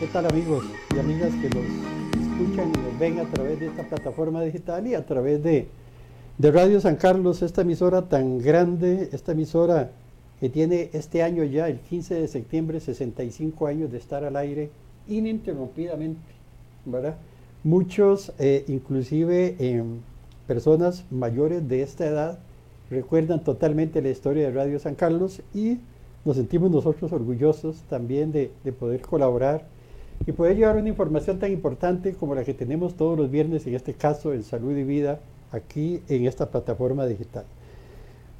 ¿Qué tal amigos y amigas que nos escuchan y nos ven a través de esta plataforma digital y a través de, de Radio San Carlos, esta emisora tan grande, esta emisora que tiene este año ya, el 15 de septiembre, 65 años de estar al aire ininterrumpidamente, ¿verdad? Muchos, eh, inclusive em, personas mayores de esta edad, recuerdan totalmente la historia de Radio San Carlos y nos sentimos nosotros orgullosos también de poder colaborar y poder llevar una información tan importante como la que tenemos todos los viernes, en este caso en Salud y Vida, aquí en esta plataforma digital.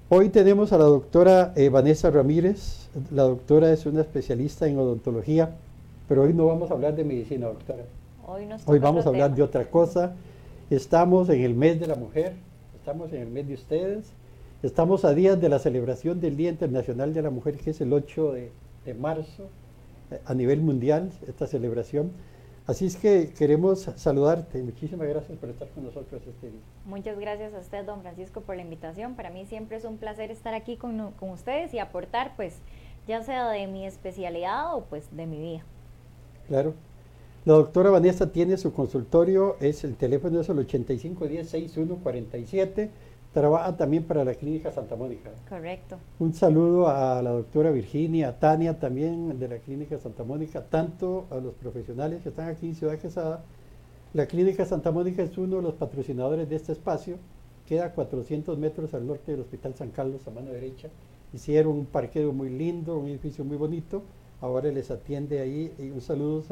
Hoy tenemos a la doctora eh, Vanessa Ramírez. La doctora es una especialista en odontología, pero hoy no vamos a hablar de medicina, doctora. Hoy, nos Hoy vamos a hablar tema. de otra cosa. Estamos en el mes de la mujer, estamos en el mes de ustedes, estamos a días de la celebración del Día Internacional de la Mujer, que es el 8 de, de marzo, a nivel mundial, esta celebración. Así es que queremos saludarte. Muchísimas gracias por estar con nosotros este día. Muchas gracias a usted, don Francisco, por la invitación. Para mí siempre es un placer estar aquí con, con ustedes y aportar, pues, ya sea de mi especialidad o pues de mi vida. Claro. La doctora Vanessa tiene su consultorio, es el teléfono es el 8510-6147. Trabaja también para la Clínica Santa Mónica. Correcto. Un saludo a la doctora Virginia, a Tania también de la Clínica Santa Mónica, tanto a los profesionales que están aquí en Ciudad Quesada. La Clínica Santa Mónica es uno de los patrocinadores de este espacio. Queda a 400 metros al norte del Hospital San Carlos, a mano derecha. Hicieron un parqueo muy lindo, un edificio muy bonito. Ahora les atiende ahí. Y un saludo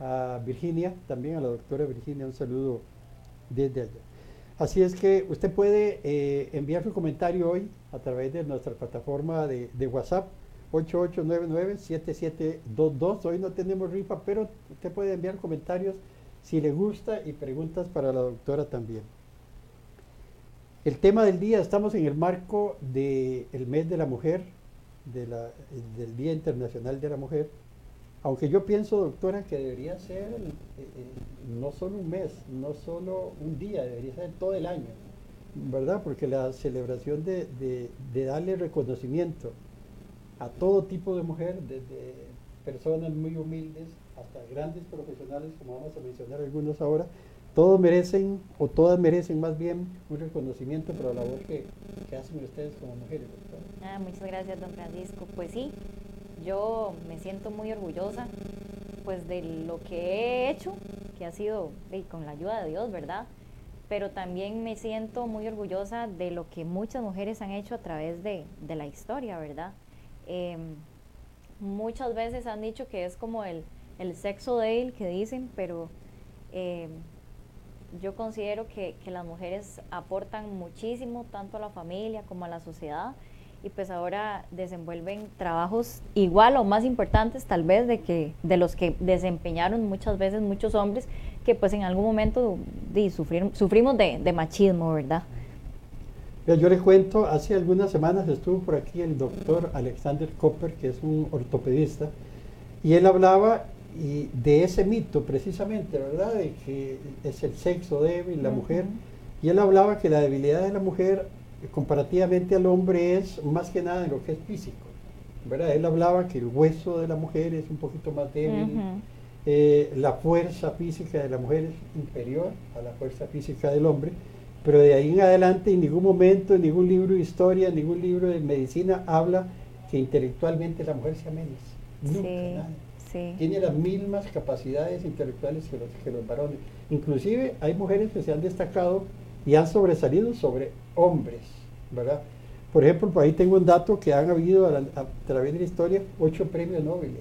a, a Virginia, también a la doctora Virginia, un saludo desde allá. Así es que usted puede eh, enviar su comentario hoy a través de nuestra plataforma de, WhatsApp 8899-7722. Hoy no tenemos rifa, pero usted puede enviar comentarios si le gusta y preguntas para la doctora también. El tema del día, estamos en el marco del mes de la mujer, del Día Internacional de la Mujer. Aunque yo pienso, doctora, que debería ser eh, eh, no solo un mes, no solo un día, debería ser todo el año, ¿verdad? Porque la celebración de, darle reconocimiento a todo tipo de mujer, desde personas muy humildes hasta grandes profesionales, como vamos a mencionar algunos ahora, todos merecen, o todas merecen más bien, un reconocimiento por la labor que, que hacen ustedes como mujeres. Ah, muchas gracias, don Francisco. Pues sí, yo me siento muy orgullosa pues de lo que he hecho, que ha sido con la ayuda de Dios, ¿verdad? Pero también me siento muy orgullosa de lo que muchas mujeres han hecho a través de, de la historia, ¿verdad? Em, muchas veces han dicho que es como el, el sexo débil que dicen, pero em, yo considero que, que las mujeres aportan muchísimo tanto a la familia como a la sociedad y pues ahora desenvuelven trabajos igual o más importantes tal vez de que de los que desempeñaron muchas veces muchos hombres que pues en algún momento di, sufrir- sufrimos de, de machismo, ¿verdad? Yo les cuento, hace algunas semanas estuvo por aquí el doctor Alexander Copper, que es un ortopedista, y él hablaba y de ese mito precisamente, ¿verdad? De que es el sexo débil, la mujer, y él hablaba que la debilidad de la mujer comparativamente al hombre es más que nada en lo que es físico, ¿verdad? Él hablaba que el hueso de la mujer es un poquito más débil, eh, la fuerza física de la mujer es inferior a la fuerza física del hombre, pero de ahí en adelante en ningún momento, en ningún libro de historia, en ningún libro de medicina habla que intelectualmente la mujer sea menos. Nunca, Sí, nada. sí. Tiene las mismas capacidades intelectuales que los, que los varones. Inclusive hay mujeres que se han destacado y han sobresalido sobre hombres, ¿verdad? Por ejemplo, por ahí tengo un dato que han habido a, la- a través de la historia ocho premios Nobel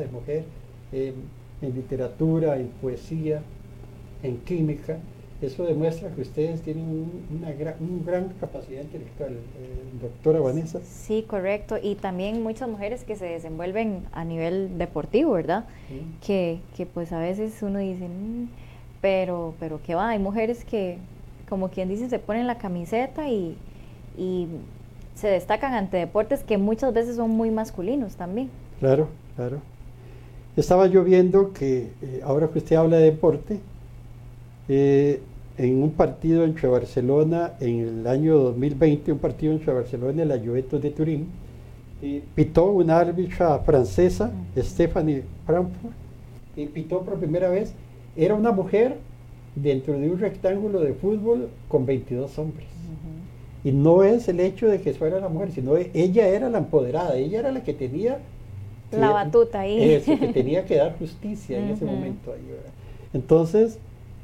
de mujer eh, en literatura, en poesía, en química. Eso demuestra que ustedes tienen un- una gran, un gran capacidad intelectual, eh, doctora Vanessa. Sí, correcto. Y también muchas mujeres que se desenvuelven a nivel deportivo, ¿verdad? ¿sí? que, que pues a veces uno dice, "Mm", pero, pero que va, hay mujeres que, como quien dice, se ponen la camiseta y, y se destacan ante deportes que muchas veces son muy masculinos también. Claro, claro. Estaba yo viendo que eh, ahora que usted habla de deporte, eh, en un partido entre Barcelona en el año 2020, un partido entre Barcelona y la Juventus de Turín, eh, pitó una árbitra francesa, Stephanie Frankfurt, y pitó por primera vez. Era una mujer dentro de un rectángulo de fútbol con 22 hombres. Y no es el hecho de que fuera la mujer, sino ella era la empoderada, ella era la que tenía... la batuta ahí. Eso, que tenía que dar justicia en ese momento ahí, Entonces,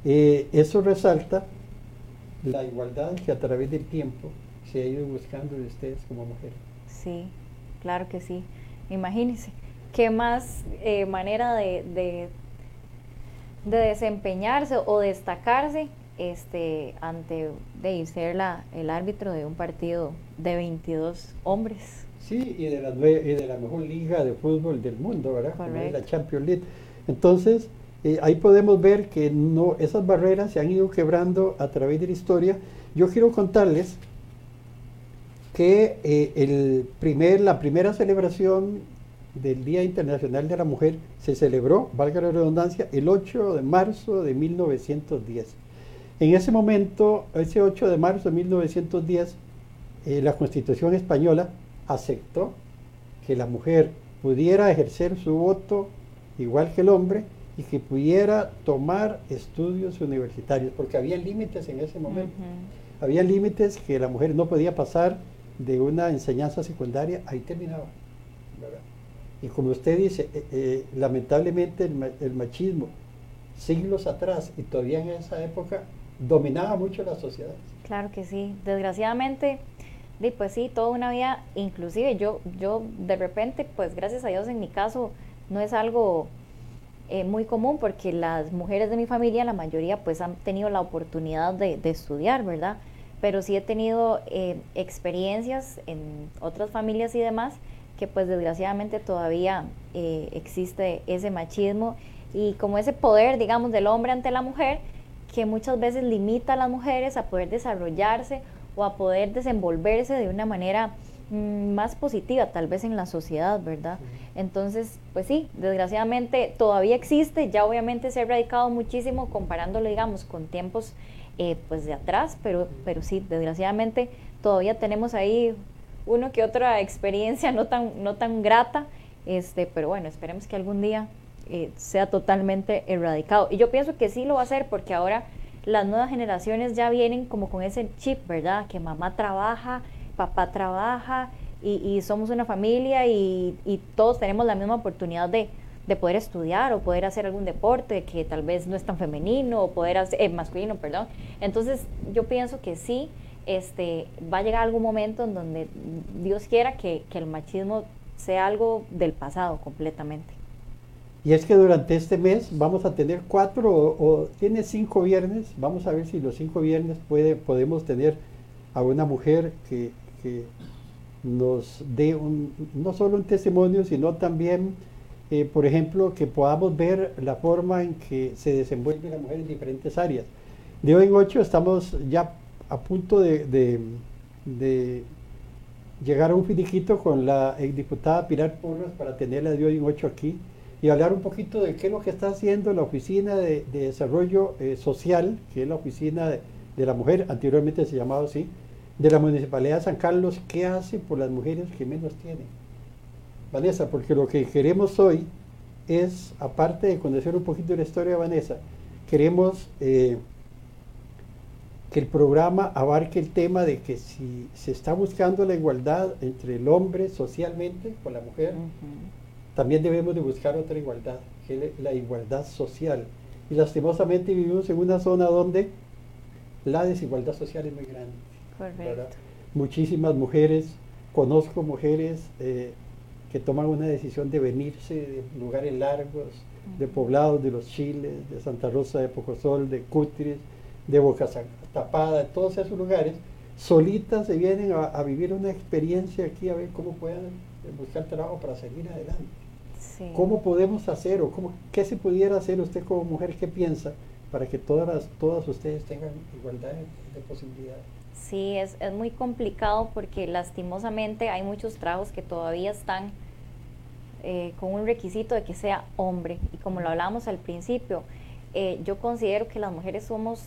eh, eso resalta la igualdad que a través del tiempo se ha ido buscando de ustedes como mujeres. Sí, claro que sí. Imagínense, ¿qué más eh, manera de, de, de desempeñarse o destacarse este, ante de ser la, el árbitro de un partido de 22 hombres. Sí, y de, la, y de la mejor liga de fútbol del mundo, ¿verdad? la Champions League. Entonces, eh, ahí podemos ver que no, esas barreras se han ido quebrando a través de la historia. Yo quiero contarles que eh, el primer, la primera celebración del Día Internacional de la Mujer se celebró, valga la redundancia, el 8 de marzo de 1910. En ese momento, ese 8 de marzo de 1910, eh, la Constitución española aceptó que la mujer pudiera ejercer su voto igual que el hombre y que pudiera tomar estudios universitarios, porque había límites en ese momento. Había límites que la mujer no podía pasar de una enseñanza secundaria, ahí terminaba. Y como usted dice, eh, eh, lamentablemente el machismo, siglos atrás y todavía en esa época, dominaba mucho la sociedad. Claro que sí, desgraciadamente, pues sí, toda una vida, inclusive yo, yo de repente, pues gracias a Dios en mi caso, no es algo eh, muy común porque las mujeres de mi familia, la mayoría, pues han tenido la oportunidad de, estudiar, ¿verdad? Pero sí he tenido experiencias en otras familias y demás que pues desgraciadamente todavía eh, existe ese machismo y como ese poder, digamos, del hombre ante la mujer, que muchas veces limita a las mujeres a poder desarrollarse o a poder desenvolverse de una manera mm, más positiva, tal vez en la sociedad, ¿verdad? Entonces, pues sí, desgraciadamente todavía existe, ya obviamente se ha erradicado muchísimo comparándolo, digamos, con tiempos eh, pues de atrás, pero, pero sí, desgraciadamente todavía tenemos ahí uno que otra experiencia no tan, no tan grata, este, pero bueno, esperemos que algún día eh, sea totalmente erradicado. Y yo pienso que sí lo va a hacer porque ahora las nuevas generaciones ya vienen como con ese chip, ¿verdad? Que mamá trabaja, papá trabaja y, somos una familia y, todos tenemos la misma oportunidad de, poder estudiar o poder hacer algún deporte que tal vez no es tan femenino o poder hacer, eh, masculino, perdón. Entonces yo pienso que sí, este, va a llegar algún momento en donde Dios quiera que el machismo sea algo del pasado completamente. Y es que durante este mes vamos a tener cuatro o, tiene cinco viernes. Vamos a ver si los cinco viernes puede, podemos tener a una mujer que, nos dé un, no solo un testimonio, sino también, eh, por ejemplo, que podamos ver la forma en que se desenvuelve la mujer en diferentes áreas. De hoy en ocho estamos ya a punto de, llegar a un finiquito con la diputada Pilar Porras para tenerla de hoy en ocho aquí y hablar un poquito de qué es lo que está haciendo la Oficina de, Desarrollo eh, Social, que es la Oficina de, la Mujer, anteriormente se llamaba así, de la Municipalidad de San Carlos, qué hace por las mujeres que menos tienen. Vanessa, porque lo que queremos hoy es, aparte de conocer un poquito de la historia de Vanessa, queremos eh, que el programa abarque el tema de que si se está buscando la igualdad entre el hombre socialmente con la mujer, también debemos de buscar otra igualdad, que es la igualdad social. Y lastimosamente vivimos en una zona donde la desigualdad social es muy grande. Correcto. Muchísimas mujeres, conozco mujeres eh, que toman una decisión de venirse de lugares largos, de poblados de los Chiles, de Santa Rosa de Pocosol, de Cutris, de Boca Tapada, de todos esos lugares, solitas se vienen a, a, vivir una experiencia aquí a ver cómo puedan buscar trabajo para seguir adelante. ¿Cómo podemos hacer o cómo, qué se pudiera hacer usted como mujer? ¿Qué piensa para que todas, todas ustedes tengan igualdad de, posibilidades? Sí, es, es, muy complicado porque lastimosamente hay muchos trabajos que todavía están eh, con un requisito de que sea hombre. Y como lo hablábamos al principio, eh, yo considero que las mujeres somos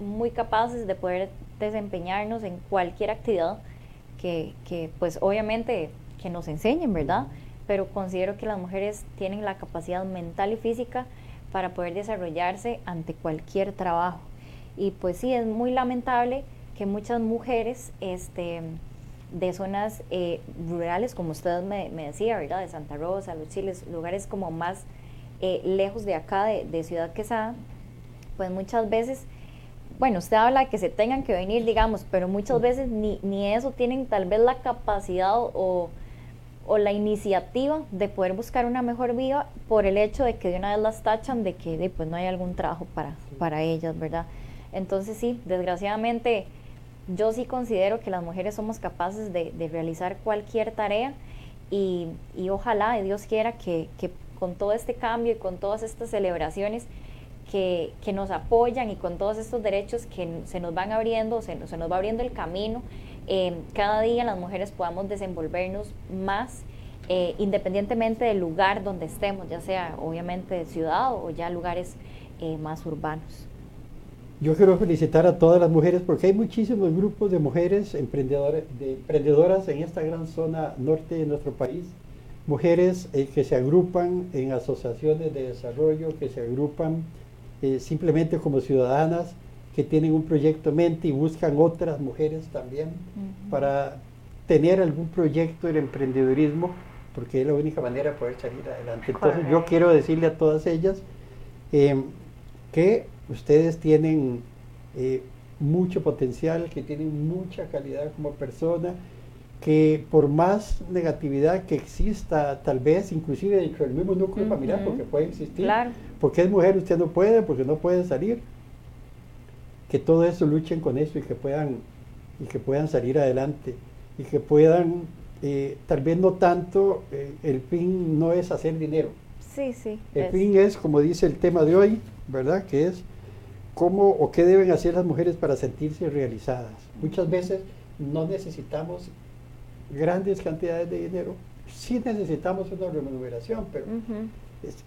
muy capaces de poder desempeñarnos en cualquier actividad que, que pues obviamente que nos enseñen, ¿verdad? Pero considero que las mujeres tienen la capacidad mental y física para poder desarrollarse ante cualquier trabajo. Y pues sí, es muy lamentable que muchas mujeres este, de zonas eh, rurales, como usted me, decía, ¿verdad? De Santa Rosa, Los Chiles, lugares como más eh, lejos de acá, de, de, Ciudad Quesada, pues muchas veces, bueno, usted habla de que se tengan que venir, digamos, pero muchas veces ni, ni eso tienen tal vez la capacidad o, o la iniciativa de poder buscar una mejor vida por el hecho de que de una vez las tachan de que pues no hay algún trabajo para, para ellas, ¿verdad? Entonces sí, desgraciadamente yo sí considero que las mujeres somos capaces de, realizar cualquier tarea y, ojalá, y Dios quiera, que, con todo este cambio y con todas estas celebraciones que, nos apoyan y con todos estos derechos que se nos van abriendo, se, se nos va abriendo el camino, eh, cada día las mujeres podamos desenvolvernos más eh, independientemente del lugar donde estemos, ya sea obviamente de ciudad o ya lugares eh, más urbanos. Yo quiero felicitar a todas las mujeres porque hay muchísimos grupos de mujeres emprendedoras, de emprendedoras en esta gran zona norte de nuestro país. Mujeres eh, que se agrupan en asociaciones de desarrollo, que se agrupan eh, simplemente como ciudadanas, que tienen un proyecto en mente y buscan otras mujeres también para tener algún proyecto del emprendedurismo, porque es la única manera de poder salir adelante. Entonces yo quiero decirle a todas ellas eh, que ustedes tienen eh, mucho potencial, que tienen mucha calidad como persona, que por más negatividad que exista, tal vez inclusive dentro del mismo núcleo familiar, porque puede existir, porque es mujer usted no puede, porque no puede salir, que todo eso luchen con eso y que puedan, y que puedan salir adelante, y que puedan, eh, tal vez no tanto, eh, el fin no es hacer dinero. Sí, sí. El fin es, como dice el tema de hoy, ¿verdad? Que es cómo o qué deben hacer las mujeres para sentirse realizadas. Muchas veces no necesitamos grandes cantidades de dinero, sí necesitamos una remuneración, pero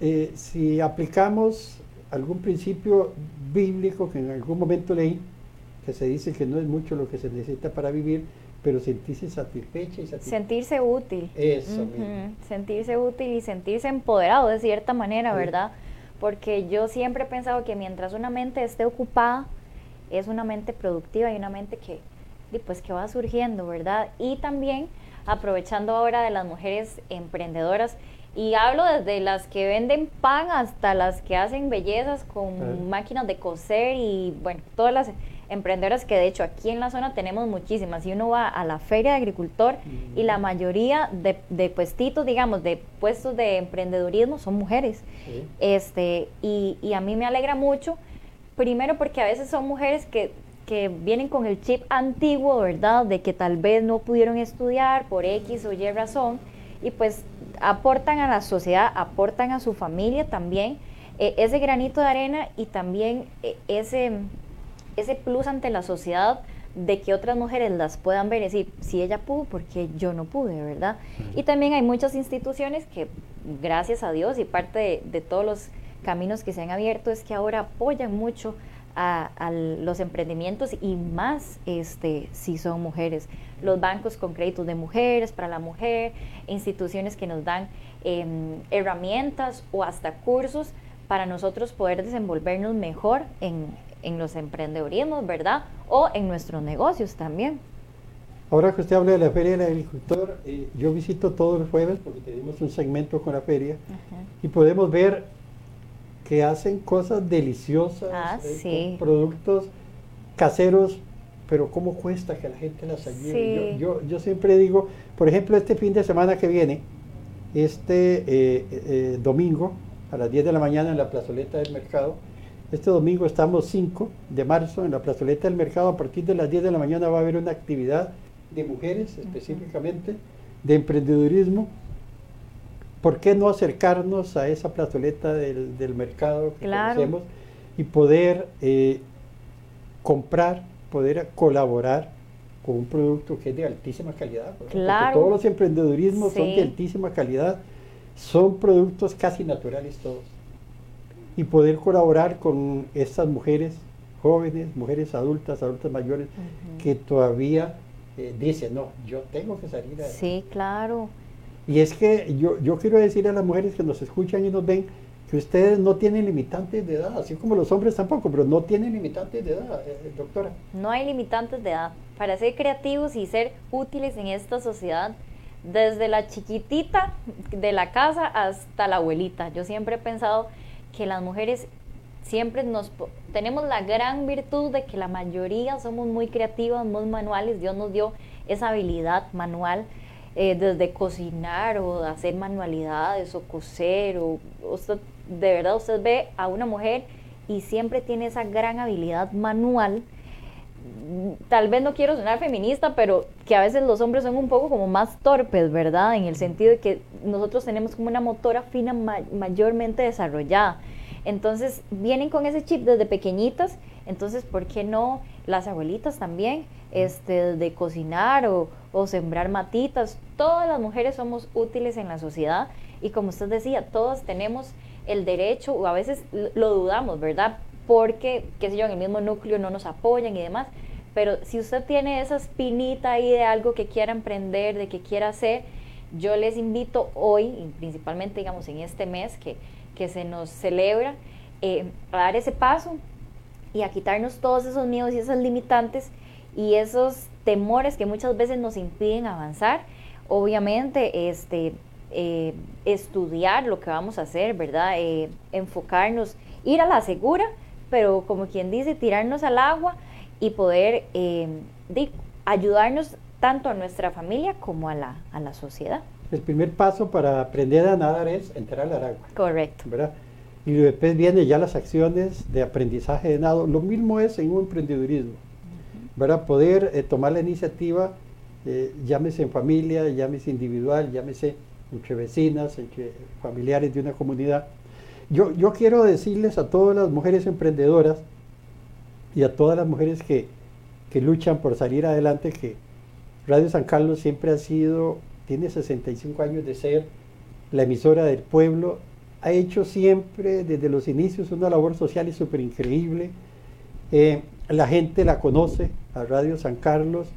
eh, si aplicamos algún principio bíblico que en algún momento leí, que se dice que no es mucho lo que se necesita para vivir, pero sentirse satisfecha y satisfecha. Sentirse útil. Eso. Sentirse útil y sentirse empoderado de cierta manera, ¿verdad? porque yo siempre he pensado que mientras una mente esté ocupada, es una mente productiva y una mente que, pues, que va surgiendo, ¿verdad? Y también aprovechando ahora de las mujeres emprendedoras, y hablo desde las que venden pan hasta las que hacen bellezas con máquinas de coser y, bueno, todas las emprendedoras que de hecho aquí en la zona tenemos muchísimas. Y uno va a la feria de agricultor y la mayoría de, de, puestitos, digamos, de puestos de emprendedurismo son mujeres. Este, y, y, a mí me alegra mucho, primero porque a veces son mujeres que, que vienen con el chip antiguo, ¿verdad? De que tal vez no pudieron estudiar por X o Y razón y pues aportan a la sociedad, aportan a su familia también. Eh, ese granito de arena y también eh, ese, ese plus ante la sociedad de que otras mujeres las puedan ver y decir, si ella pudo, porque yo no pude, ¿verdad? Y también hay muchas instituciones que, gracias a Dios y parte de, todos los caminos que se han abierto, es que ahora apoyan mucho a, los emprendimientos y más este, si son mujeres. Los bancos con créditos de mujeres para la mujer, instituciones que nos dan em, herramientas o hasta cursos para nosotros poder desenvolvernos mejor en, en los emprendedurismos, ¿verdad? O en nuestros negocios también. Ahora que usted habla de la Feria del Agricultor, eh, yo visito todos los jueves porque tenemos un segmento con la feria y podemos ver que hacen cosas deliciosas, ah, eh, productos caseros, pero cómo cuesta que la gente las ayude. Yo, yo, siempre digo, por ejemplo, este fin de semana que viene, este eh, domingo, a las 10 de la mañana en la plazoleta del mercado, este domingo estamos 5 de marzo en la plazoleta del mercado. A partir de las 10 de la mañana va a haber una actividad de mujeres específicamente, de emprendedurismo. ¿Por qué no acercarnos a esa plazoleta del, mercado que conocemos y poder eh, comprar, poder colaborar con un producto que es de altísima calidad? Claro. todos los emprendedurismos son de altísima calidad, son productos casi naturales todos y poder colaborar con estas mujeres jóvenes, mujeres adultas, adultas mayores, que todavía eh, dicen, no, yo tengo que salir Sí, claro. Y es que yo, yo quiero decir a las mujeres que nos escuchan y nos ven que ustedes no tienen limitantes de edad, así como los hombres tampoco, pero no tienen limitantes de edad, eh, eh, doctora. No hay limitantes de edad. Para ser creativos y ser útiles en esta sociedad, desde la chiquitita de la casa hasta la abuelita. Yo siempre he pensado que las mujeres siempre nos tenemos la gran virtud de que la mayoría somos muy creativas, muy manuales. Dios nos dio esa habilidad manual eh, desde cocinar o hacer manualidades o coser o de verdad usted ve a una mujer y siempre tiene esa gran habilidad manual tal vez no quiero sonar feminista, pero que a veces los hombres son un poco como más torpes, ¿verdad? En el sentido de que nosotros tenemos como una motora fina mayormente desarrollada. Entonces vienen con ese chip desde pequeñitas, entonces ¿por qué no las abuelitas también? Este, de cocinar o, o sembrar matitas. Todas las mujeres somos útiles en la sociedad y como usted decía, todas tenemos el derecho, o a veces lo dudamos, ¿verdad? Porque, qué sé yo, en el mismo núcleo no nos apoyan y demás. Pero si usted tiene esa espinita ahí de algo que quiera emprender, de que quiera hacer, yo les invito hoy, principalmente digamos en este mes que, que se nos celebra, eh, dar ese paso y a quitarnos todos esos miedos y esas limitantes y esos temores que muchas veces nos impiden avanzar. Obviamente, este, eh, estudiar lo que vamos a hacer, ¿verdad? Eh, enfocarnos, ir a la segura, pero como quien dice, tirarnos al agua y poder ayudarnos tanto a nuestra familia como a la, a la sociedad. El primer paso para aprender a nadar es entrar al agua. Correcto. ¿verdad? Y después vienen ya las acciones de aprendizaje de nado. Lo mismo es en un emprendedurismo. ¿verdad? Poder eh, tomar la iniciativa, eh, llámese en familia, llámese individual, llámese entre vecinas, entre familiares de una comunidad. Yo, yo quiero decirles a todas las mujeres emprendedoras y a todas las mujeres que, que luchan por salir adelante, que Radio San Carlos siempre ha sido, tiene 65 años de ser la emisora del pueblo, ha hecho siempre desde los inicios una labor social y súper increíble. Eh, la gente la conoce, a Radio San Carlos,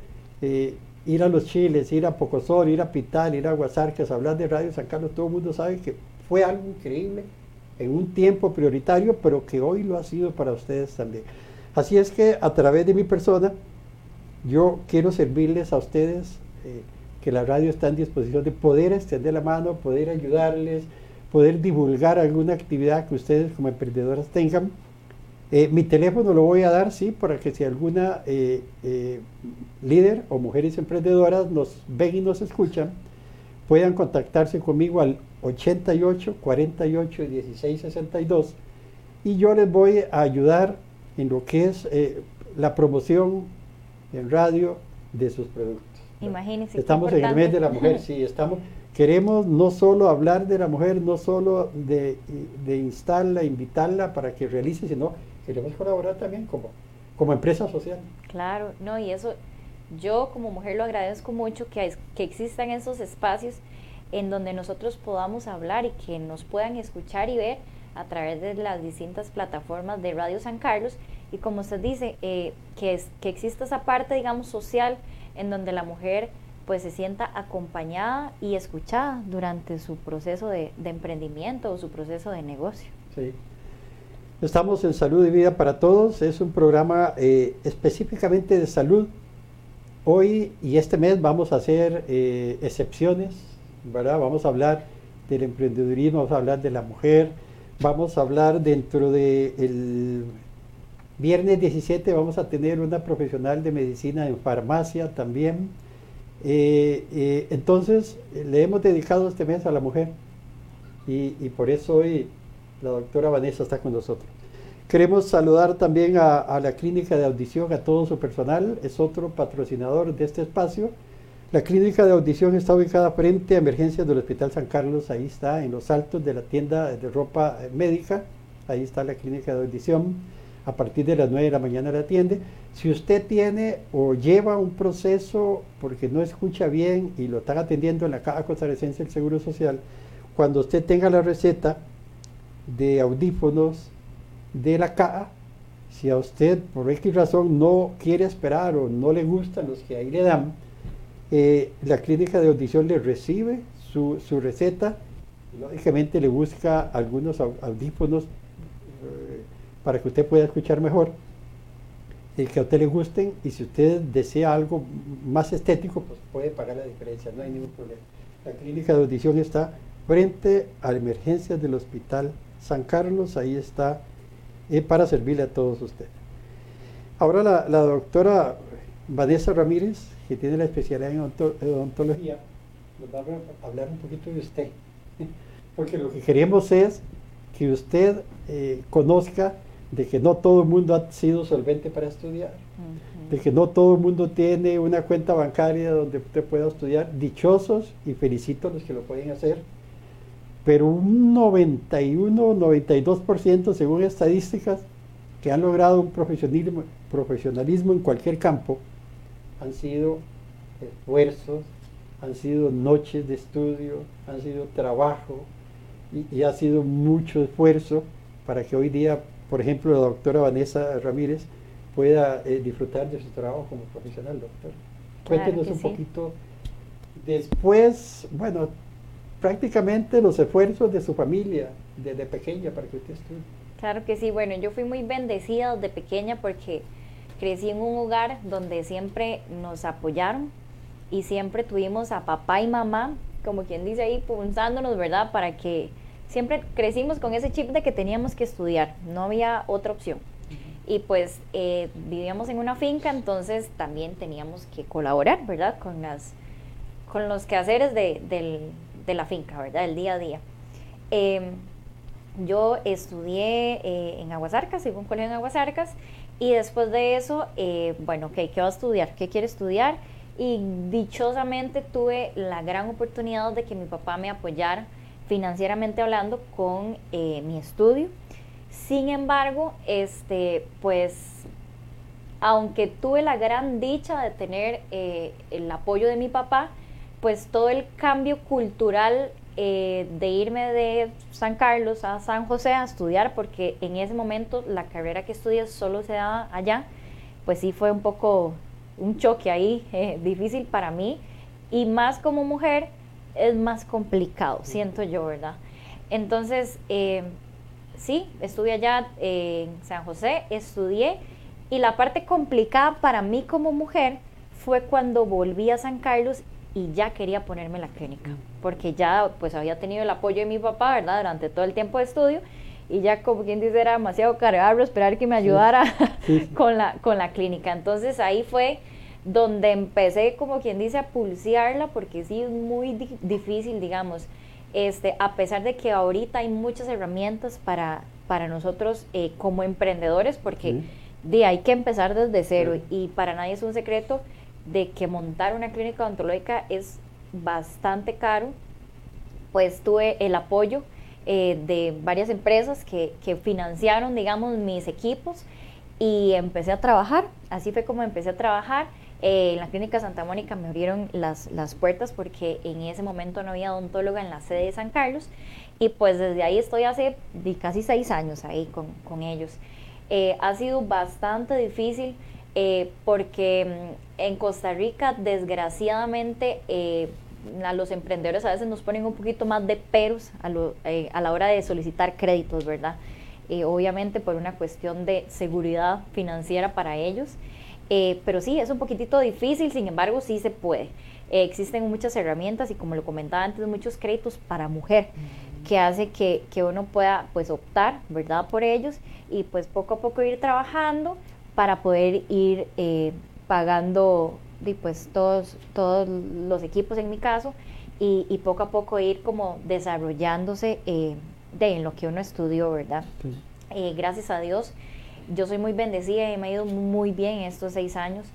eh, ir a los Chiles, ir a Pocosor, ir a Pital, ir a Guasarcas, hablar de Radio San Carlos, todo el mundo sabe que fue algo increíble en un tiempo prioritario, pero que hoy lo ha sido para ustedes también. Así es que a través de mi persona, yo quiero servirles a ustedes, eh, que la radio está en disposición de poder extender la mano, poder ayudarles, poder divulgar alguna actividad que ustedes como emprendedoras tengan. Eh, mi teléfono lo voy a dar, sí, para que si alguna eh, líder o mujeres emprendedoras nos ven y nos escuchan, puedan contactarse conmigo al 88 48 16 62 y yo les voy a ayudar en lo que es eh, la promoción en radio de sus productos. Imagínense. Estamos en el mes de la mujer, sí, estamos. Queremos no solo hablar de la mujer, no solo de, de instarla, invitarla para que realice, sino queremos colaborar también como, como empresa social. Claro, no, y eso yo como mujer lo agradezco mucho que, que existan esos espacios en donde nosotros podamos hablar y que nos puedan escuchar y ver a través de las distintas plataformas de Radio San Carlos y como usted dice, eh, que, es, que exista esa parte, digamos, social en donde la mujer pues se sienta acompañada y escuchada durante su proceso de, emprendimiento o su proceso de negocio. Sí. Estamos en Salud y Vida para Todos, es un programa eh, específicamente de salud. Hoy y este mes vamos a hacer eh, excepciones, ¿verdad? Vamos a hablar del emprendedurismo, vamos a hablar de la mujer, Vamos a hablar dentro del viernes 17, vamos a tener una profesional de medicina en farmacia también. Eh, eh, entonces, le hemos dedicado este mes a la mujer y, por eso hoy la doctora Vanessa está con nosotros. Queremos saludar también a, a, la clínica de audición, a todo su personal, es otro patrocinador de este espacio. La clínica de audición está ubicada frente a emergencias del Hospital San Carlos, ahí está, en los altos de la tienda de ropa médica, ahí está la clínica de audición, a partir de las 9 de la mañana la atiende. Si usted tiene o lleva un proceso porque no escucha bien y lo están atendiendo en la Caja Costarricense del Seguro Social, cuando usted tenga la receta de audífonos de la CAA, si a usted por X razón no quiere esperar o no le gustan los que ahí le dan, eh, la clínica de audición le recibe su, receta, lógicamente le busca algunos audífonos para que usted pueda escuchar mejor, el que a usted le gusten y si usted desea algo más estético, pues puede pagar la diferencia, no hay ningún problema. La clínica de audición está frente a emergencias del Hospital San Carlos, ahí está eh, para servirle a todos ustedes. Ahora la, doctora Vanessa Ramírez, que tiene la especialidad en odontología, nos va a hablar un poquito de usted, porque lo que queremos es que usted eh, conozca de que no todo el mundo ha sido solvente para estudiar, de que no todo el mundo tiene una cuenta bancaria donde usted pueda estudiar, dichosos y felicito a los que lo pueden hacer, pero un 91, 92% según estadísticas que han logrado un profesionalismo, profesionalismo en cualquier campo, han sido esfuerzos, han sido noches de estudio, han sido trabajo y, y ha sido mucho esfuerzo para que hoy día por ejemplo, la doctora Vanessa Ramírez pueda eh, disfrutar de su trabajo como profesional, doctor. Cuéntenos un poquito después, bueno, prácticamente los esfuerzos de su familia desde pequeña para que usted estudie. Claro que sí, bueno, yo fui muy bendecida desde pequeña porque crecí en un hogar donde siempre nos apoyaron y siempre tuvimos a papá y mamá, como quien dice ahí, punzándonos, ¿verdad? Para que siempre crecimos con ese chip de que teníamos que estudiar, no había otra opción. Y pues eh, vivíamos en una finca, entonces también teníamos que colaborar, ¿verdad? Con, las, con los quehaceres de, de la finca, ¿verdad? El día a día. Em, yo estudié eh, en Aguasarcas, en un colegio en Aguasarcas, y después de eso, eh, bueno, ¿qué va a estudiar? ¿Qué quiere estudiar? Y dichosamente tuve la gran oportunidad de que mi papá me apoyara financieramente hablando con eh, mi estudio. Sin embargo, este, pues, aunque tuve la gran dicha de tener eh, el apoyo de mi papá, pues todo el cambio cultural eh, de irme de San Carlos a San José a estudiar, porque en ese momento la carrera que estudié solo se daba allá, pues sí fue un poco un choque ahí difícil para mí, y más como mujer, es más complicado, siento yo, ¿verdad? Entonces, eh, sí, estudié allá en San José, estudié y la parte complicada para mí como mujer fue cuando volví a San Carlos y ya quería ponerme la clínica, porque ya pues había tenido el apoyo de mi papá, ¿verdad? Durante todo el tiempo de estudio y ya como quien dice era demasiado cargado esperar que me ayudara con, la, con la clínica. Entonces ahí fue donde empecé, como quien dice, a pulsearla, porque sí es muy difícil, digamos, este, a pesar de que ahorita hay muchas herramientas para, para nosotros eh, como emprendedores, porque de, hay que empezar desde cero. Y para nadie es un secreto de que montar una clínica odontológica es bastante caro, pues tuve el apoyo eh, de varias empresas que, que financiaron, digamos, mis equipos y empecé a trabajar, así fue como empecé a trabajar eh, en la clínica Santa Mónica me abrieron las, las puertas porque en ese momento no había odontóloga en la sede de San Carlos y pues desde ahí estoy hace casi seis años ahí con, con ellos. Eh, ha sido bastante difícil eh, porque mm, en Costa Rica desgraciadamente a los emprendedores a veces nos ponen un poquito más de peros a, a la hora de solicitar créditos, ¿verdad? obviamente por una cuestión de seguridad financiera para ellos. Eh, pero sí, es un poquitito difícil, sin embargo, sí se puede. Eh, existen muchas herramientas y como lo comentaba antes, muchos créditos para mujer que hace que, que, uno pueda pues optar, ¿verdad? Por ellos y pues poco a poco ir trabajando para poder ir eh, pagando pues todos, todos los equipos en mi caso y, y poco a poco ir como desarrollándose de en lo que uno estudió, ¿verdad? gracias a Dios yo soy muy bendecida y me ha ido muy bien en estos seis años.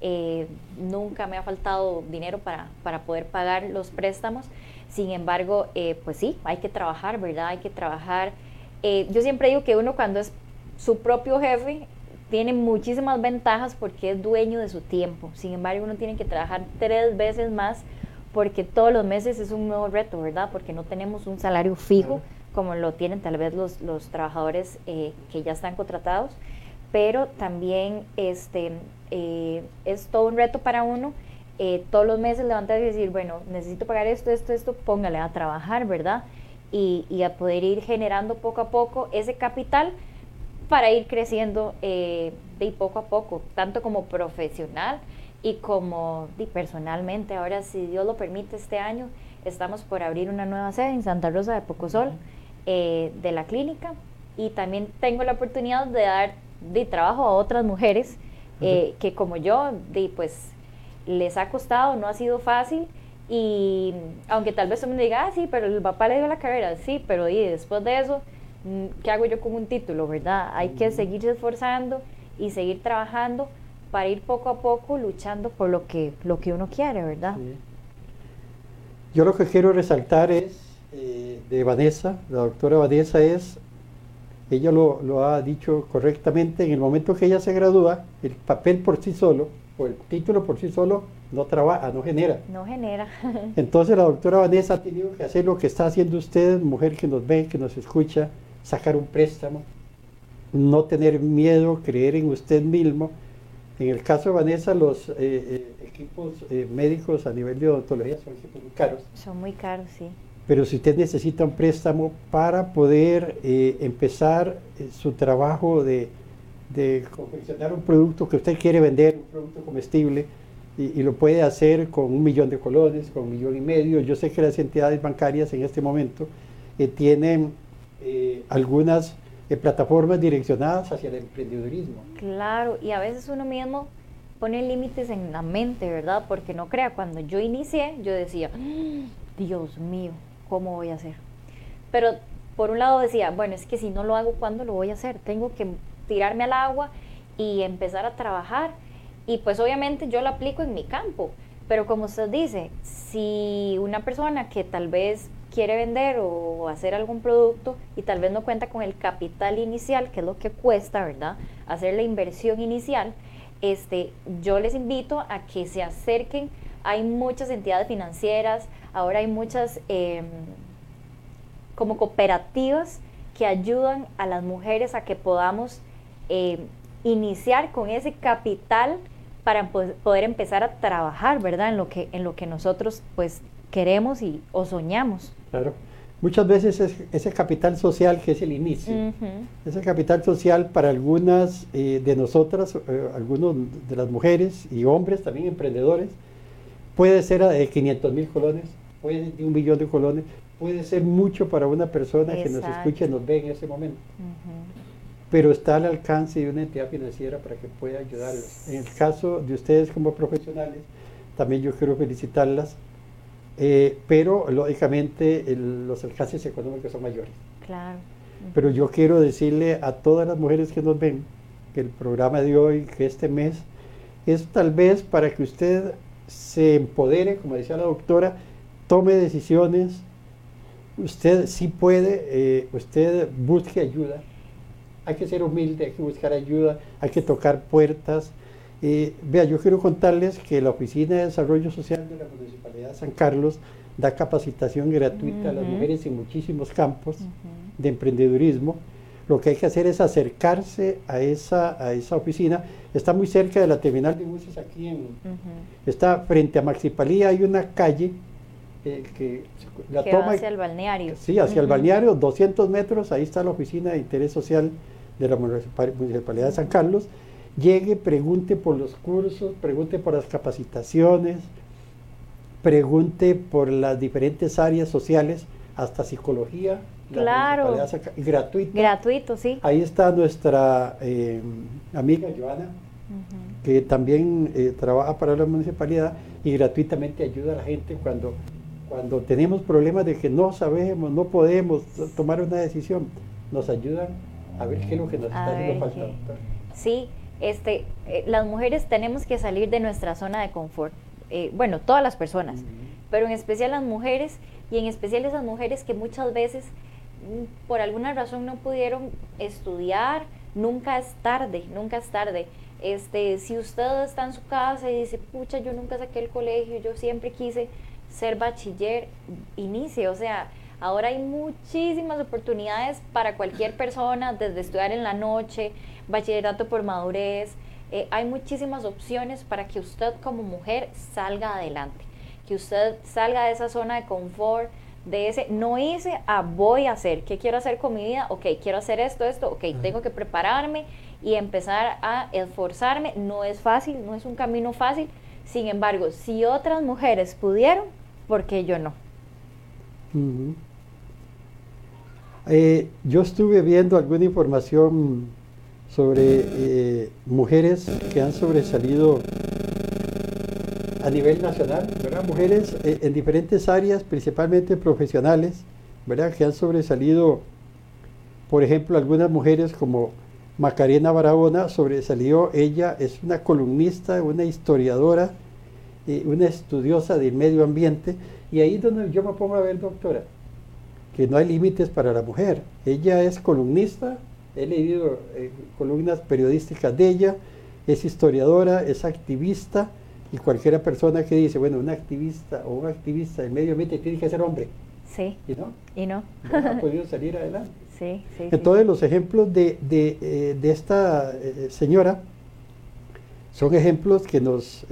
Eh, nunca me ha faltado dinero para, para, poder pagar los préstamos. Sin embargo, eh, pues sí, hay que trabajar, ¿verdad? Hay que trabajar. Eh, yo siempre digo que uno cuando es su propio jefe tiene muchísimas ventajas porque es dueño de su tiempo. Sin embargo, uno tiene que trabajar tres veces más porque todos los meses es un nuevo reto, ¿verdad? Porque no tenemos un salario fijo como lo tienen tal vez los, los trabajadores eh, que ya están contratados, pero también este, eh, es todo un reto para uno eh, todos los meses levantarse y decir, bueno, necesito pagar esto, esto, esto, póngale a trabajar, ¿verdad? Y, a poder ir generando poco a poco ese capital para ir creciendo de poco a poco, tanto como profesional y como personalmente. Ahora, si Dios lo permite, este año estamos por abrir una nueva sede en Santa Rosa de Pocosol eh, de la clínica y también tengo la oportunidad de dar de trabajo a otras mujeres eh, que como yo, de, pues les ha costado, no ha sido fácil y aunque tal vez uno diga, ah, sí, pero el papá le dio la carrera, sí, pero y después de eso, mm, ¿qué hago yo con un título, verdad? Hay que seguirse esforzando y seguir trabajando para ir poco a poco luchando por lo que, lo que uno quiere, ¿verdad? Yo lo que quiero resaltar es eh, de Vanessa, la doctora Vanessa, es, ella lo, lo, ha dicho correctamente, en el momento que ella se gradúa, el papel por sí solo, o el título por sí solo, no trabaja, no genera. No genera. Entonces la doctora Vanessa ha tenido que hacer lo que está haciendo usted, mujer que nos ve, que nos escucha, sacar un préstamo, no tener miedo, creer en usted mismo. En el caso de Vanessa, los eh, eh, equipos eh, médicos a nivel de odontología son muy caros. Son muy caros, sí. Pero si usted necesita un préstamo para poder empezar su trabajo de, confeccionar un producto que usted quiere vender, un producto comestible, y, lo puede hacer con un millón de colones, con un millón y medio. Yo sé que las entidades bancarias en este momento tienen algunas plataformas direccionadas hacia el emprendedurismo. Claro, y a veces uno mismo pone límites en la mente, ¿verdad? Porque no crea, cuando yo inicié, yo decía, ¡Ah! Dios mío, ¿cómo voy a hacer? Pero por un lado decía, bueno, es que si no lo hago, ¿cuándo lo voy a hacer? Tengo que tirarme al agua y empezar a trabajar. Y pues obviamente yo lo aplico en mi campo. Pero como usted dice, si una persona que tal vez quiere vender o hacer algún producto y tal vez no cuenta con el capital inicial, que es lo que cuesta, ¿verdad? Hacer la inversión inicial, este, yo les invito a que se acerquen. Hay muchas entidades financieras, ahora hay muchas em, como cooperativas que ayudan a las mujeres a que podamos em, iniciar con ese capital para poder empezar a trabajar, ¿verdad? En lo que, en lo que nosotros pues queremos y, o soñamos. Claro. Muchas veces es ese capital social que es el inicio. Ese capital social para algunas eh, de nosotras, eh, algunos de las mujeres y hombres, también emprendedores, puede ser de 500 mil colones, puede de un millón de colones, puede ser mucho para una persona que nos escuche y nos ve en ese momento. Pero está al alcance de una entidad financiera para que pueda ayudarlos. En el caso de ustedes como profesionales, también yo quiero felicitarlas eh, pero lógicamente los alcances económicos son mayores. Claro. Pero yo quiero decirle a todas las mujeres que nos ven que el programa de hoy, que este mes, es tal vez para que usted se empodere, como decía la doctora, tome decisiones, usted sí puede, eh, usted busque ayuda, hay que ser humilde, hay que buscar ayuda, hay que tocar puertas, eh, vea, yo quiero contarles que la Oficina de Desarrollo Social de la Municipalidad de San Carlos da capacitación gratuita a las mujeres en muchísimos campos de emprendedurismo. Lo que hay que hacer es acercarse a esa, a esa oficina. Está muy cerca de la terminal de buses aquí en... Está frente a Maxipalía, hay una calle eh, que la toma... hacia el balneario. Sí, hacia el balneario, 200 metros, ahí está la Oficina de Interés Social de la Municipalidad de San Carlos llegue, pregunte por los cursos, pregunte por las capacitaciones, pregunte por las diferentes áreas sociales, hasta psicología. Claro. Gratuito. Gratuito, sí. Ahí está nuestra eh, amiga Joana, que también eh, trabaja para la municipalidad y gratuitamente ayuda a la gente cuando, cuando tenemos problemas de que no sabemos, no podemos tomar una decisión. Nos ayudan a ver qué es lo que nos está haciendo falta. Sí, este, eh, las mujeres tenemos que salir de nuestra zona de confort. Eh, bueno, todas las personas, pero en especial las mujeres y en especial esas mujeres que muchas veces mm, por alguna razón no pudieron estudiar, nunca es tarde, nunca es tarde. Este, si usted está en su casa y dice, pucha, yo nunca saqué el colegio, yo siempre quise ser bachiller, inicie, o sea, ahora hay muchísimas oportunidades para cualquier persona, desde estudiar en la noche, bachillerato por madurez, eh, hay muchísimas opciones para que usted como mujer salga adelante, que usted salga de esa zona de confort, de ese, no hice a voy a hacer, ¿qué quiero hacer con mi vida? Ok, quiero hacer esto, esto, ok, tengo que prepararme y empezar a esforzarme. No es fácil, no es un camino fácil. Sin embargo, si otras mujeres pudieron, ¿por qué yo no? Eh, yo estuve viendo alguna información sobre eh, mujeres que han sobresalido a nivel nacional. Mujeres eh, en diferentes áreas, principalmente profesionales, ¿verdad? Que han sobresalido, por ejemplo, algunas mujeres como Macarena Barahona sobresalió, ella es una columnista, una historiadora, una estudiosa del medio ambiente, y ahí es donde yo me pongo a ver, doctora, que no hay límites para la mujer. Ella es columnista, he leído eh, columnas periodísticas de ella, es historiadora, es activista, y cualquiera persona que dice, bueno, una activista o un activista del medio ambiente tiene que ser hombre. Sí. ¿Y no? Y no. ha podido salir adelante. Sí, sí. Entonces los ejemplos de, de, eh, de esta eh, señora son ejemplos que nos,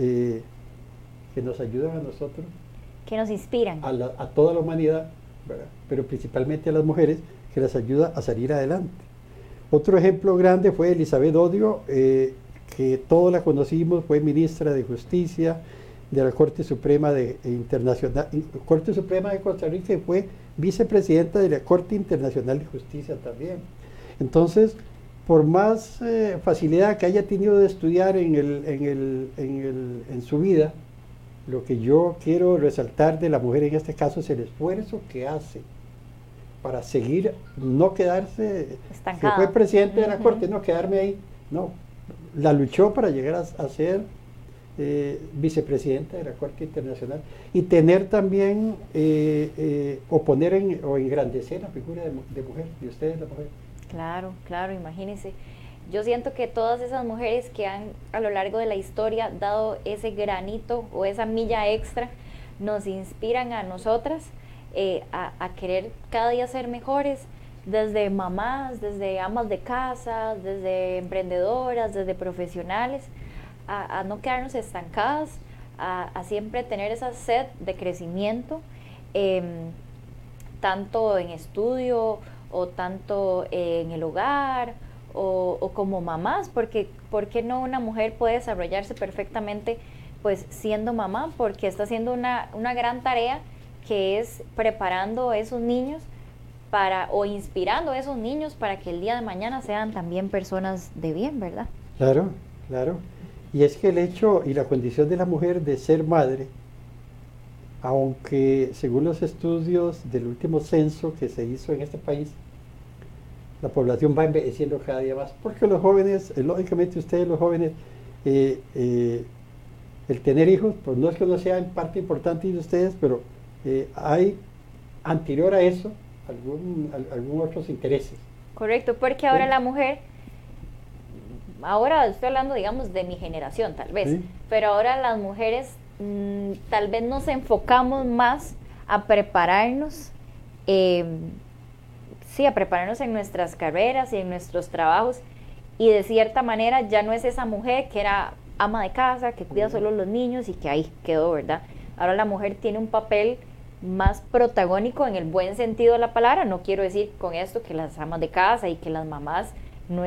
que nos ayudan a nosotros. Que nos inspiran. A, a toda la humanidad pero principalmente a las mujeres, que las ayuda a salir adelante. Otro ejemplo grande fue Elizabeth Odio, eh, que todos la conocimos, fue ministra de Justicia de la Corte Suprema de Internacional, Corte Suprema de Costa Rica y fue vicepresidenta de la Corte Internacional de Justicia también. Entonces, por más eh, facilidad que haya tenido de estudiar en, el, en, el, en, el, en su vida, lo que yo quiero resaltar de la mujer en este caso es el esfuerzo que hace para seguir, no quedarse, Estancada. fue presidente de la corte, no quedarme ahí, no, la luchó para llegar a, ser eh, vicepresidenta de la Corte Internacional y tener también, eh, eh, o poner en, o engrandecer la figura de, de mujer, de ustedes la mujer. Claro, claro, imagínense. Yo siento que todas esas mujeres que han a lo largo de la historia dado ese granito o esa milla extra, nos inspiran a nosotras eh, a, querer cada día ser mejores, desde mamás, desde amas de casa, desde emprendedoras, desde profesionales, a, no quedarnos estancadas, a, siempre tener esa sed de crecimiento, em, tanto en estudio o tanto en el hogar o, como mamás, porque ¿por qué no una mujer puede desarrollarse perfectamente pues siendo mamá? Porque está haciendo una, una gran tarea que es preparando a esos niños para, o inspirando a esos niños para que el día de mañana sean también personas de bien, ¿verdad? Claro, claro. Y es que el hecho y la condición de la mujer de ser madre, aunque según los estudios del último censo que se hizo en este país, la población va envejeciendo cada día más, porque los jóvenes, eh, lógicamente ustedes los jóvenes, eh, eh, el tener hijos, pues no es que no sea en parte importante de ustedes, pero hay anterior a eso algún, algún otros intereses. Correcto, porque ahora la mujer, ahora estoy hablando, digamos, de mi generación tal vez, pero ahora las mujeres mm, tal vez nos enfocamos más a prepararnos sí, a prepararnos en nuestras carreras y en nuestros trabajos. Y de cierta manera ya no es esa mujer que era ama de casa, que cuida solo los niños y que ahí quedó, ¿verdad? Ahora la mujer tiene un papel más protagónico en el buen sentido de la palabra. No quiero decir con esto que las amas de casa y que las mamás no,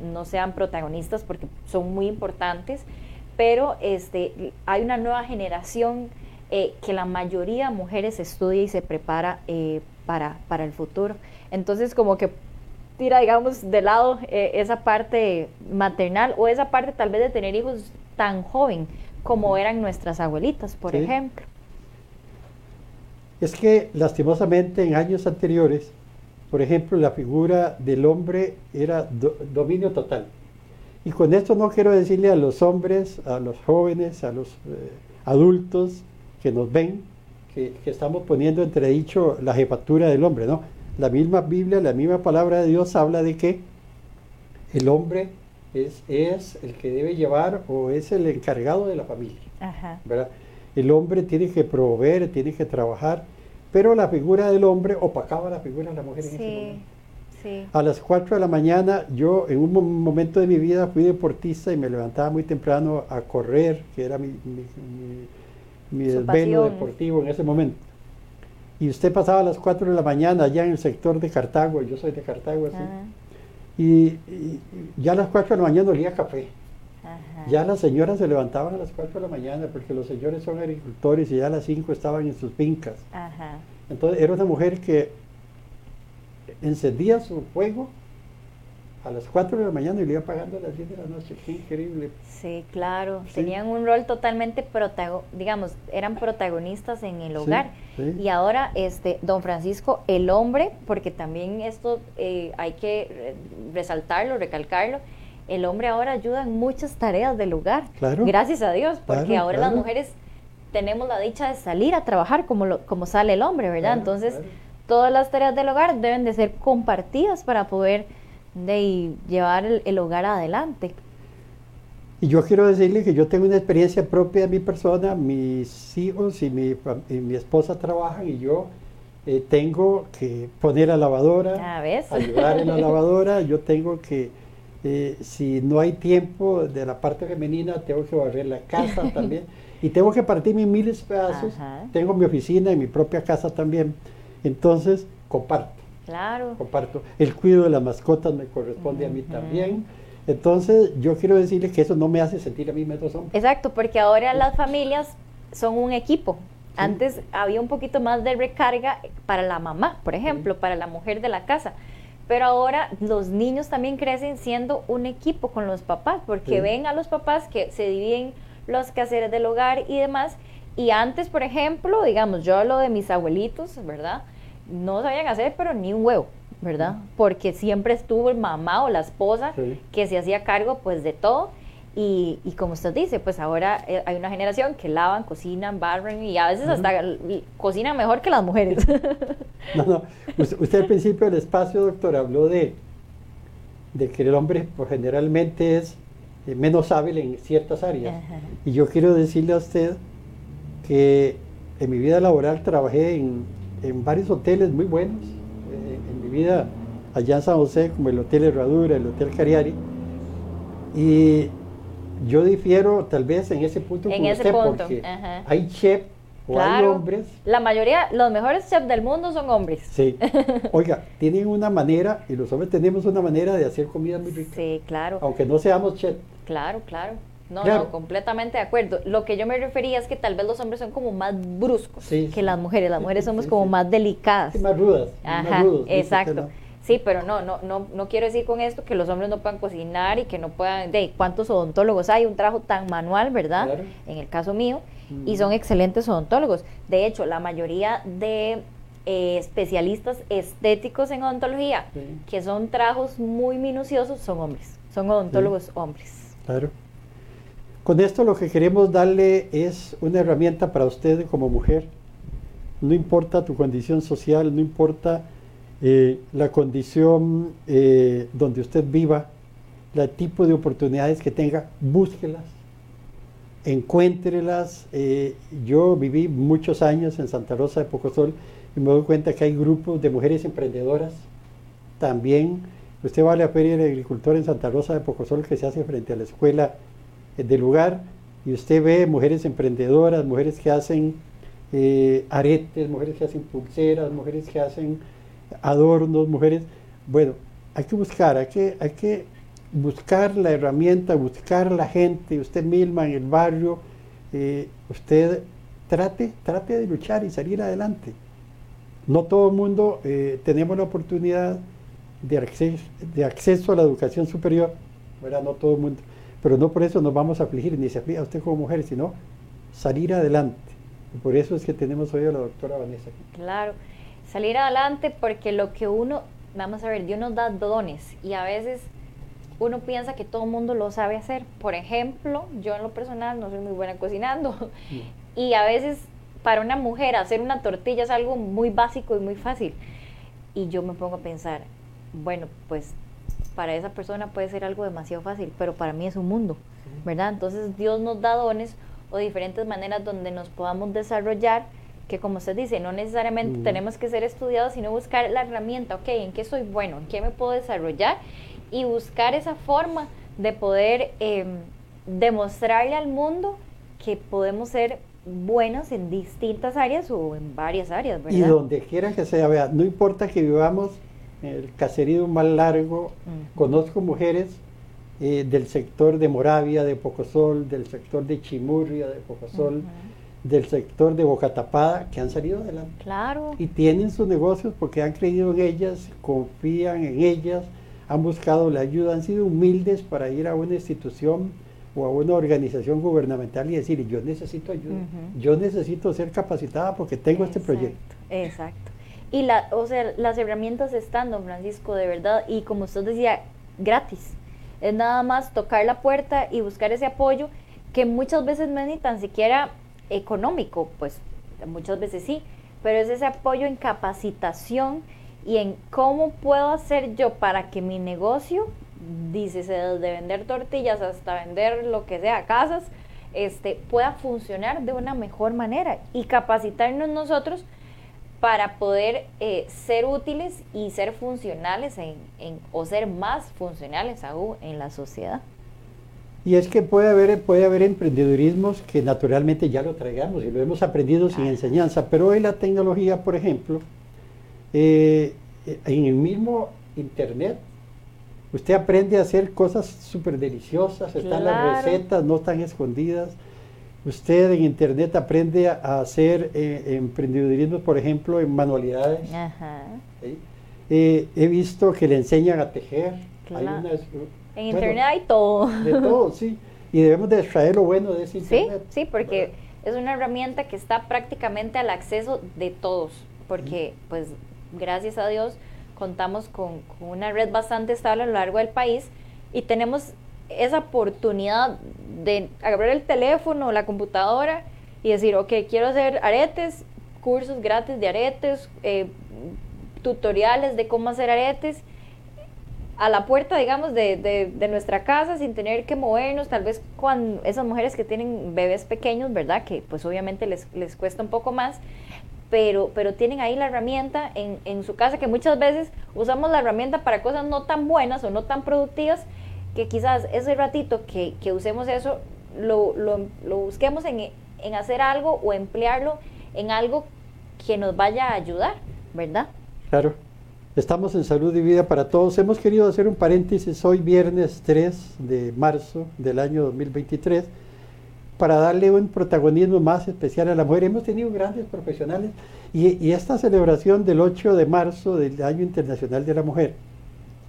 no, sean protagonistas porque son muy importantes, pero este, hay una nueva generación eh, que la mayoría de mujeres estudia y se prepara eh, para, para el futuro. Entonces como que tira, digamos, de lado eh, esa parte maternal o esa parte tal vez de tener hijos tan joven como eran nuestras abuelitas, por ejemplo. Es que lastimosamente en años anteriores, por ejemplo, la figura del hombre era dominio total. Y con esto no quiero decirle a los hombres, a los jóvenes, a los eh, adultos que nos ven, que, que, estamos poniendo entredicho la jefatura del hombre, ¿no? La misma Biblia, la misma palabra de Dios habla de que el hombre es, es el que debe llevar o es el encargado de la familia. El hombre tiene que proveer, tiene que trabajar, pero la figura del hombre opacaba la figura de la mujer en ese momento. A las 4 de la mañana, yo en un momento de mi vida fui deportista y me levantaba muy temprano a correr, que era mi, mi, desvelo deportivo en ese momento. Y usted pasaba a las 4 de la mañana allá en el sector de Cartago, yo soy de Cartago, así. Y, ya a las 4 de la mañana olía café. Ya las señoras se levantaban a las 4 de la mañana porque los señores son agricultores y ya a las 5 estaban en sus fincas. Entonces era una mujer que encendía su fuego a las 4 de la mañana y le iba pagando a las 10 de la noche. Qué increíble. Sí, claro. Tenían un rol totalmente protagonista, digamos, eran protagonistas en el hogar. Y ahora, este, don Francisco, el hombre, porque también esto eh, hay que resaltarlo, recalcarlo, el hombre ahora ayuda en muchas tareas del hogar. Claro. Gracias a Dios, porque ahora las mujeres tenemos la dicha de salir a trabajar como, lo, como sale el hombre, ¿verdad? Entonces, todas las tareas del hogar deben de ser compartidas para poder de llevar el, hogar adelante. Y yo quiero decirle que yo tengo una experiencia propia de mi persona, mis hijos y mi, mi esposa trabajan y yo eh, tengo que poner la lavadora, ayudar en la lavadora, yo tengo que, eh, si no hay tiempo de la parte femenina, tengo que barrer la casa también. Y tengo que partirme en miles pedazos, tengo mi oficina y mi propia casa también, entonces comparto. Claro. Comparto. El cuidado de las mascotas me corresponde a mí también. Entonces, yo quiero decirle que eso no me hace sentir a mí menos hombre. Exacto, porque ahora las familias son un equipo. Antes había un poquito más de recarga para la mamá, por ejemplo, para la mujer de la casa. Pero ahora los niños también crecen siendo un equipo con los papás, porque ven a los papás que se dividen los quehaceres del hogar y demás. Y antes, por ejemplo, digamos, yo hablo de mis abuelitos, ¿verdad? No sabían hacer, pero ni un huevo, ¿verdad? Porque siempre estuvo el mamá o la esposa que se hacía cargo pues de todo. Y, como usted dice, pues ahora eh, hay una generación que lavan, cocinan, barren y a veces hasta cocinan mejor que las mujeres. no, no. Usted al principio del espacio, doctor, habló de, de que el hombre pues, generalmente es eh, menos hábil en ciertas áreas. Y yo quiero decirle a usted que en mi vida laboral trabajé en en varios hoteles muy buenos eh, en mi vida allá en San José, como el Hotel Herradura, el Hotel Cariari. Y yo difiero tal vez en ese punto en ese punto. porque hay chef o hay hombres. La mayoría, los mejores chefs del mundo son hombres. Sí. Oiga, tienen una manera, y los hombres tenemos una manera de hacer comida muy rica. Sí, claro. Aunque no seamos chef. Claro, claro. No, no, completamente de acuerdo. Lo que yo me refería es que tal vez los hombres son como más bruscos que las mujeres. Las mujeres somos como más delicadas. más rudas. Ajá, exacto. Sí, pero no, no, no, no quiero decir con esto que los hombres no puedan cocinar y que no puedan, de cuántos odontólogos hay, un trabajo tan manual, ¿verdad? En el caso mío, y son excelentes odontólogos. De hecho, la mayoría de eh, especialistas estéticos en odontología, que son trabajos muy minuciosos, son hombres, son odontólogos hombres. Claro. Con esto lo que queremos darle es una herramienta para usted como mujer. No importa tu condición social, no importa eh, la condición eh, donde usted viva, el tipo de oportunidades que tenga, búsquelas, encuéntrelas. Eh, yo viví muchos años en Santa Rosa de Pocosol y me doy cuenta que hay grupos de mujeres emprendedoras también. Usted va a la Feria del Agricultor en Santa Rosa de Pocosol que se hace frente a la escuela del lugar y usted ve mujeres emprendedoras, mujeres que hacen eh, aretes, mujeres que hacen pulseras, mujeres que hacen adornos, mujeres... Bueno, hay que buscar, hay que, hay que buscar la herramienta, buscar la gente, usted misma en el barrio, eh, usted trate, trate de luchar y salir adelante. No todo el mundo eh, tenemos la oportunidad de acceso, de acceso a la educación superior, ¿verdad? No todo el mundo. Pero no por eso nos vamos a afligir, ni se aflige a usted como mujer, sino salir adelante. Y por eso es que tenemos hoy a la doctora Vanessa aquí. Claro, salir adelante porque lo que uno, vamos a ver, Dios nos da dones y a veces uno piensa que todo el mundo lo sabe hacer. Por ejemplo, yo en lo personal no soy muy buena cocinando mm. y a veces para una mujer hacer una tortilla es algo muy básico y muy fácil. Y yo me pongo a pensar, bueno, pues para esa persona puede ser algo demasiado fácil, pero para mí es un mundo, ¿verdad? Entonces Dios nos da dones o diferentes maneras donde nos podamos desarrollar que como usted dice, no necesariamente tenemos que ser estudiados, sino buscar la herramienta, ok, ¿en qué soy bueno? ¿En qué me puedo desarrollar? Y buscar esa forma de poder eh, demostrarle al mundo que podemos ser buenos en distintas áreas o en varias áreas, ¿verdad? Y donde quiera que sea, vea, no importa que vivamos el caserío más largo, conozco mujeres eh, del sector de Moravia, de Pocosol, del sector de Chimurria, de Pocosol, Ujú. del sector de Boca Tapada, que han salido adelante. Claro. Y tienen sus negocios porque han creído en ellas, confían en ellas, han buscado la ayuda, han sido humildes para ir a una institución o a una organización gubernamental y decir, yo necesito ayuda, yo necesito ser capacitada porque tengo este proyecto. Exacto. Y la, o sea, las herramientas están, don Francisco, de verdad, y como usted decía, gratis. Es nada más tocar la puerta y buscar ese apoyo que muchas veces no es ni tan siquiera económico, pues muchas veces sí, pero es ese apoyo en capacitación y en cómo puedo hacer yo para que mi negocio, dice desde vender tortillas hasta vender lo que sea, casas, este, pueda funcionar de una mejor manera y capacitarnos nosotros para poder eh, ser útiles y ser funcionales en, en- o ser más funcionales aún en la sociedad. Y es que puede haber, puede haber emprendedurismos que naturalmente ya lo traigamos y lo hemos aprendido sin Ajá. enseñanza, pero hoy la tecnología, por ejemplo, eh, eh, en el mismo Internet, usted aprende a hacer cosas súper deliciosas, están las Claro. recetas, no están escondidas. Usted en Internet aprende a hacer eh, emprendedurismo, por ejemplo, en manualidades. Ajá. ¿sí? Eh, he visto que le enseñan a tejer. Hay Claro. unas- En bueno, internet hay todo. de todo, sí. Y debemos de extraer lo bueno de ese Sí, internet. sí, porque es una herramienta que está prácticamente al acceso de todos, porque pues gracias a Dios contamos con, con una red bastante estable a lo largo del país y tenemos esa oportunidad de agarrar el teléfono la computadora y decir, ok, quiero hacer aretes, cursos gratis de aretes, eh, tutoriales de cómo hacer aretes a la puerta, digamos, de, de- de nuestra casa sin tener que movernos, tal vez cuando esas mujeres que tienen bebés pequeños, ¿verdad? Que pues obviamente les, les cuesta un poco más, pero, pero tienen ahí la herramienta en, en su casa que muchas veces usamos la herramienta para cosas no tan buenas o no tan productivas, que quizás ese ratito que, que usemos eso, lo, lo, lo busquemos en, en hacer algo o emplearlo en algo que nos vaya a ayudar, ¿verdad? Claro. Estamos en Salud y Vida para Todos. Hemos querido hacer un paréntesis hoy, viernes 3 de marzo del año 2023, para darle un protagonismo más especial a la mujer. Hemos tenido grandes profesionales y, y esta celebración del 8 de marzo del Año Internacional de la Mujer,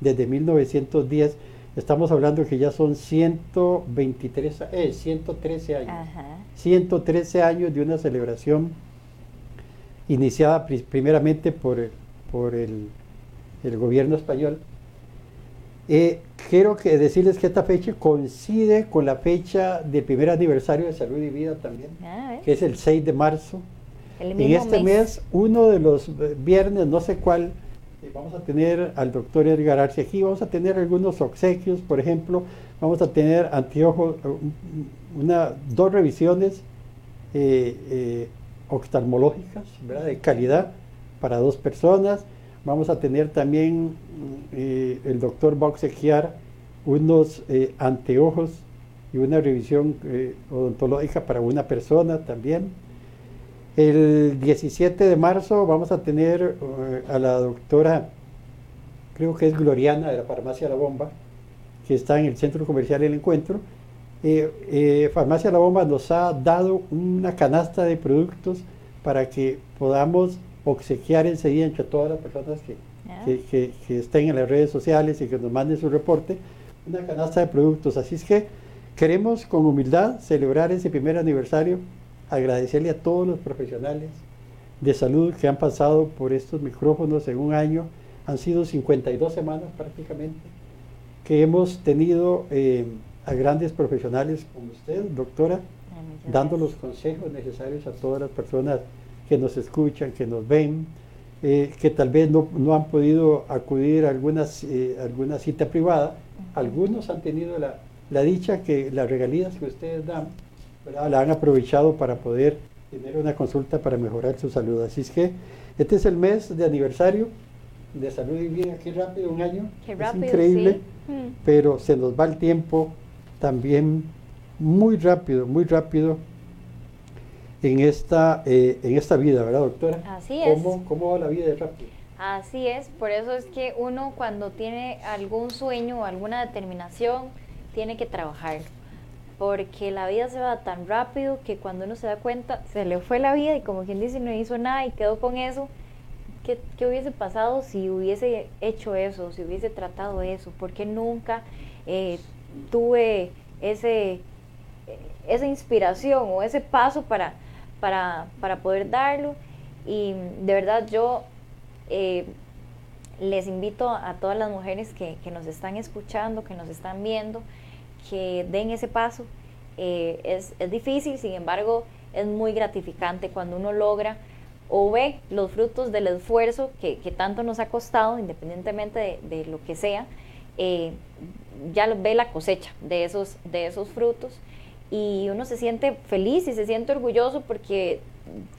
desde 1910, estamos hablando que ya son 123, eh, 113 años. Ajá. 113 años de una celebración iniciada pri- primeramente por el, por el, el gobierno español. Eh, quiero que decirles que esta fecha coincide con la fecha del primer aniversario de Salud y Vida también, Ah, que es el 6 de marzo. El En este mes, uno de los eh, viernes, no sé cuál, vamos a tener al doctor Edgar Arce aquí, vamos a tener algunos obsequios, por ejemplo, vamos a tener anteojos, un- una, dos revisiones eh, eh, oftalmológicas, ¿verdad? de calidad para dos personas. Vamos a tener también, eh, el doctor va a obsequiar unos anteojos y una revisión odontológica para una persona también. El 17 de marzo vamos a tener eh, a la doctora, creo que es Gloriana de la Farmacia La Bomba, que está en el Centro Comercial El Encuentro. Eh, eh, Farmacia La Bomba nos ha dado una canasta de productos para que podamos obsequiar enseguida entre todas las personas que, que, que- que estén en las redes sociales y que nos manden su reporte, una canasta de productos. Así es que queremos con humildad celebrar ese primer aniversario, agradecerle a todos los profesionales de salud que han pasado por estos micrófonos en un año. Han sido 52 semanas prácticamente que hemos tenido eh, a grandes profesionales como usted, doctora, Ah, dando los consejos necesarios a todas las personas que nos escuchan, que nos ven, eh, que tal vez no, no han podido acudir a algunas, eh, alguna cita privada. Algunos han tenido la, la dicha que las regalías que ustedes dan, ¿verdad? la han aprovechado para poder tener una consulta para mejorar su salud. Así es que este es el mes de aniversario de salud y vida, qué rápido, un año. Qué rápido, es increíble, sí. Mm. pero se nos va el tiempo también muy rápido, muy rápido en esta, eh, en esta vida, ¿verdad, doctora? Así es. ¿Cómo, ¿Cómo va la vida de rápido? Así es, por eso es que uno cuando tiene algún sueño o alguna determinación, tiene que trabajar. Porque la vida se va tan rápido que cuando uno se da cuenta, se le fue la vida y como quien dice, no hizo nada y quedó con eso. ¿Qué, qué hubiese pasado si hubiese hecho eso, si hubiese tratado eso? porque nunca eh, tuve ese, esa inspiración o ese paso para, para, para poder darlo? Y de verdad yo eh, les invito a todas las mujeres que, que, nos están escuchando, que nos están viendo, que den ese paso. Eh, es, es, difícil, sin embargo, es muy gratificante cuando uno logra o ve los frutos del esfuerzo que, que tanto nos ha costado, independientemente de, de lo que sea, eh, ya ve la cosecha de esos, de esos frutos y uno se siente feliz y se siente orgulloso porque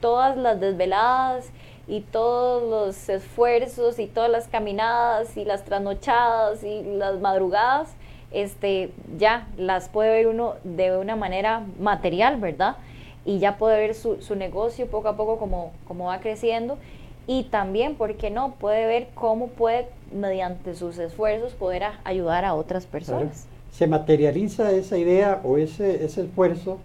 todas las desveladas y todos los esfuerzos y todas las caminadas y las trasnochadas y las madrugadas, este, ya las puede ver uno de una manera material, ¿verdad? Y ya puede ver su, su negocio poco a poco como, como va creciendo y también, ¿por qué no? Puede ver cómo puede, mediante sus esfuerzos, poder a, ayudar a otras personas. Claro. Se materializa esa idea o ese, ese esfuerzo,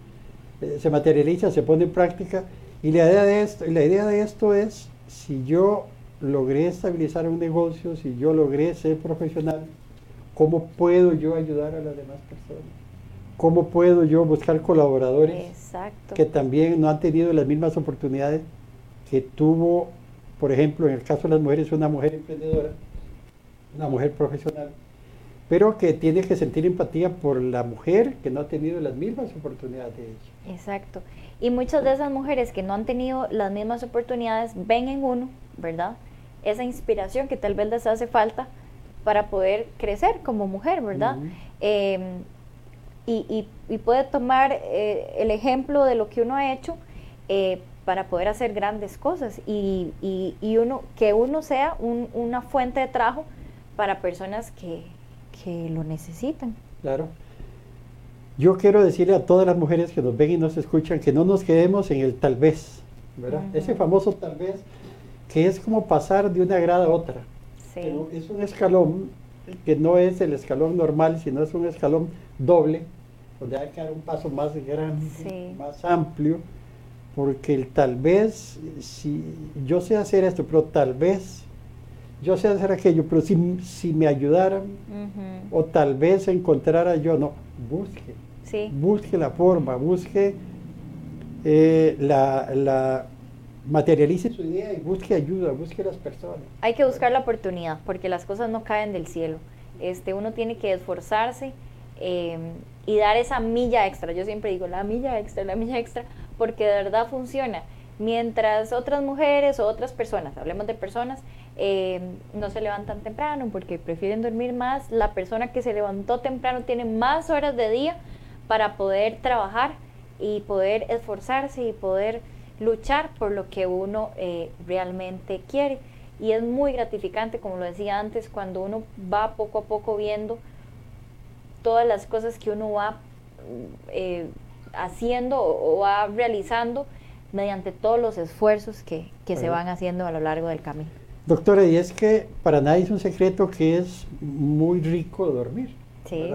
eh, se materializa, se pone en práctica y la idea de esto, la idea de esto es si yo logré estabilizar un negocio, si yo logré ser profesional, ¿cómo puedo yo ayudar a las demás personas? ¿Cómo puedo yo buscar colaboradores Exacto. que también no han tenido las mismas oportunidades que tuvo, por ejemplo, en el caso de las mujeres, una mujer emprendedora, una mujer profesional, pero que tiene que sentir empatía por la mujer que no ha tenido las mismas oportunidades de ella. Exacto. Y muchas de esas mujeres que no han tenido las mismas oportunidades ven en uno, ¿verdad? Esa inspiración que tal vez les hace falta para poder crecer como mujer, ¿verdad? Uh -huh. eh, y, y, y, puede tomar eh, el ejemplo de lo que uno ha hecho eh, para poder hacer grandes cosas y, y uno, que uno sea un, una fuente de trabajo para personas que, que lo necesitan. Claro. Yo quiero decirle a todas las mujeres que nos ven y nos escuchan que no nos quedemos en el tal vez, ¿verdad? Uh -huh. Ese famoso tal vez que es como pasar de una grada a otra. Sí. Pero es un escalón que no es el escalón normal, sino es un escalón doble, donde hay que dar un paso más grande, sí. más amplio, porque el tal vez, si yo sé hacer esto, pero tal vez yo sé hacer aquello, pero si, si me ayudaran, uh -huh. o tal vez encontrara yo, no, busque, sí. busque la forma, busque eh, la, la, materialice su idea y busque ayuda, busque las personas. Hay que buscar la oportunidad, porque las cosas no caen del cielo. Este, uno tiene que esforzarse eh, y dar esa milla extra. Yo siempre digo, la milla extra, la milla extra, porque de verdad funciona. Mientras otras mujeres o otras personas, hablemos de personas, eh, no se levantan temprano porque prefieren dormir más, la persona que se levantó temprano tiene más horas de día para poder trabajar y poder esforzarse y poder luchar por lo que uno eh, realmente quiere. Y es muy gratificante, como lo decía antes, cuando uno va poco a poco viendo todas las cosas que uno va eh, haciendo o, va realizando mediante todos los esfuerzos que, que se van haciendo a lo largo del camino. Doctora, y es que para nadie es un secreto que es muy rico dormir. Sí.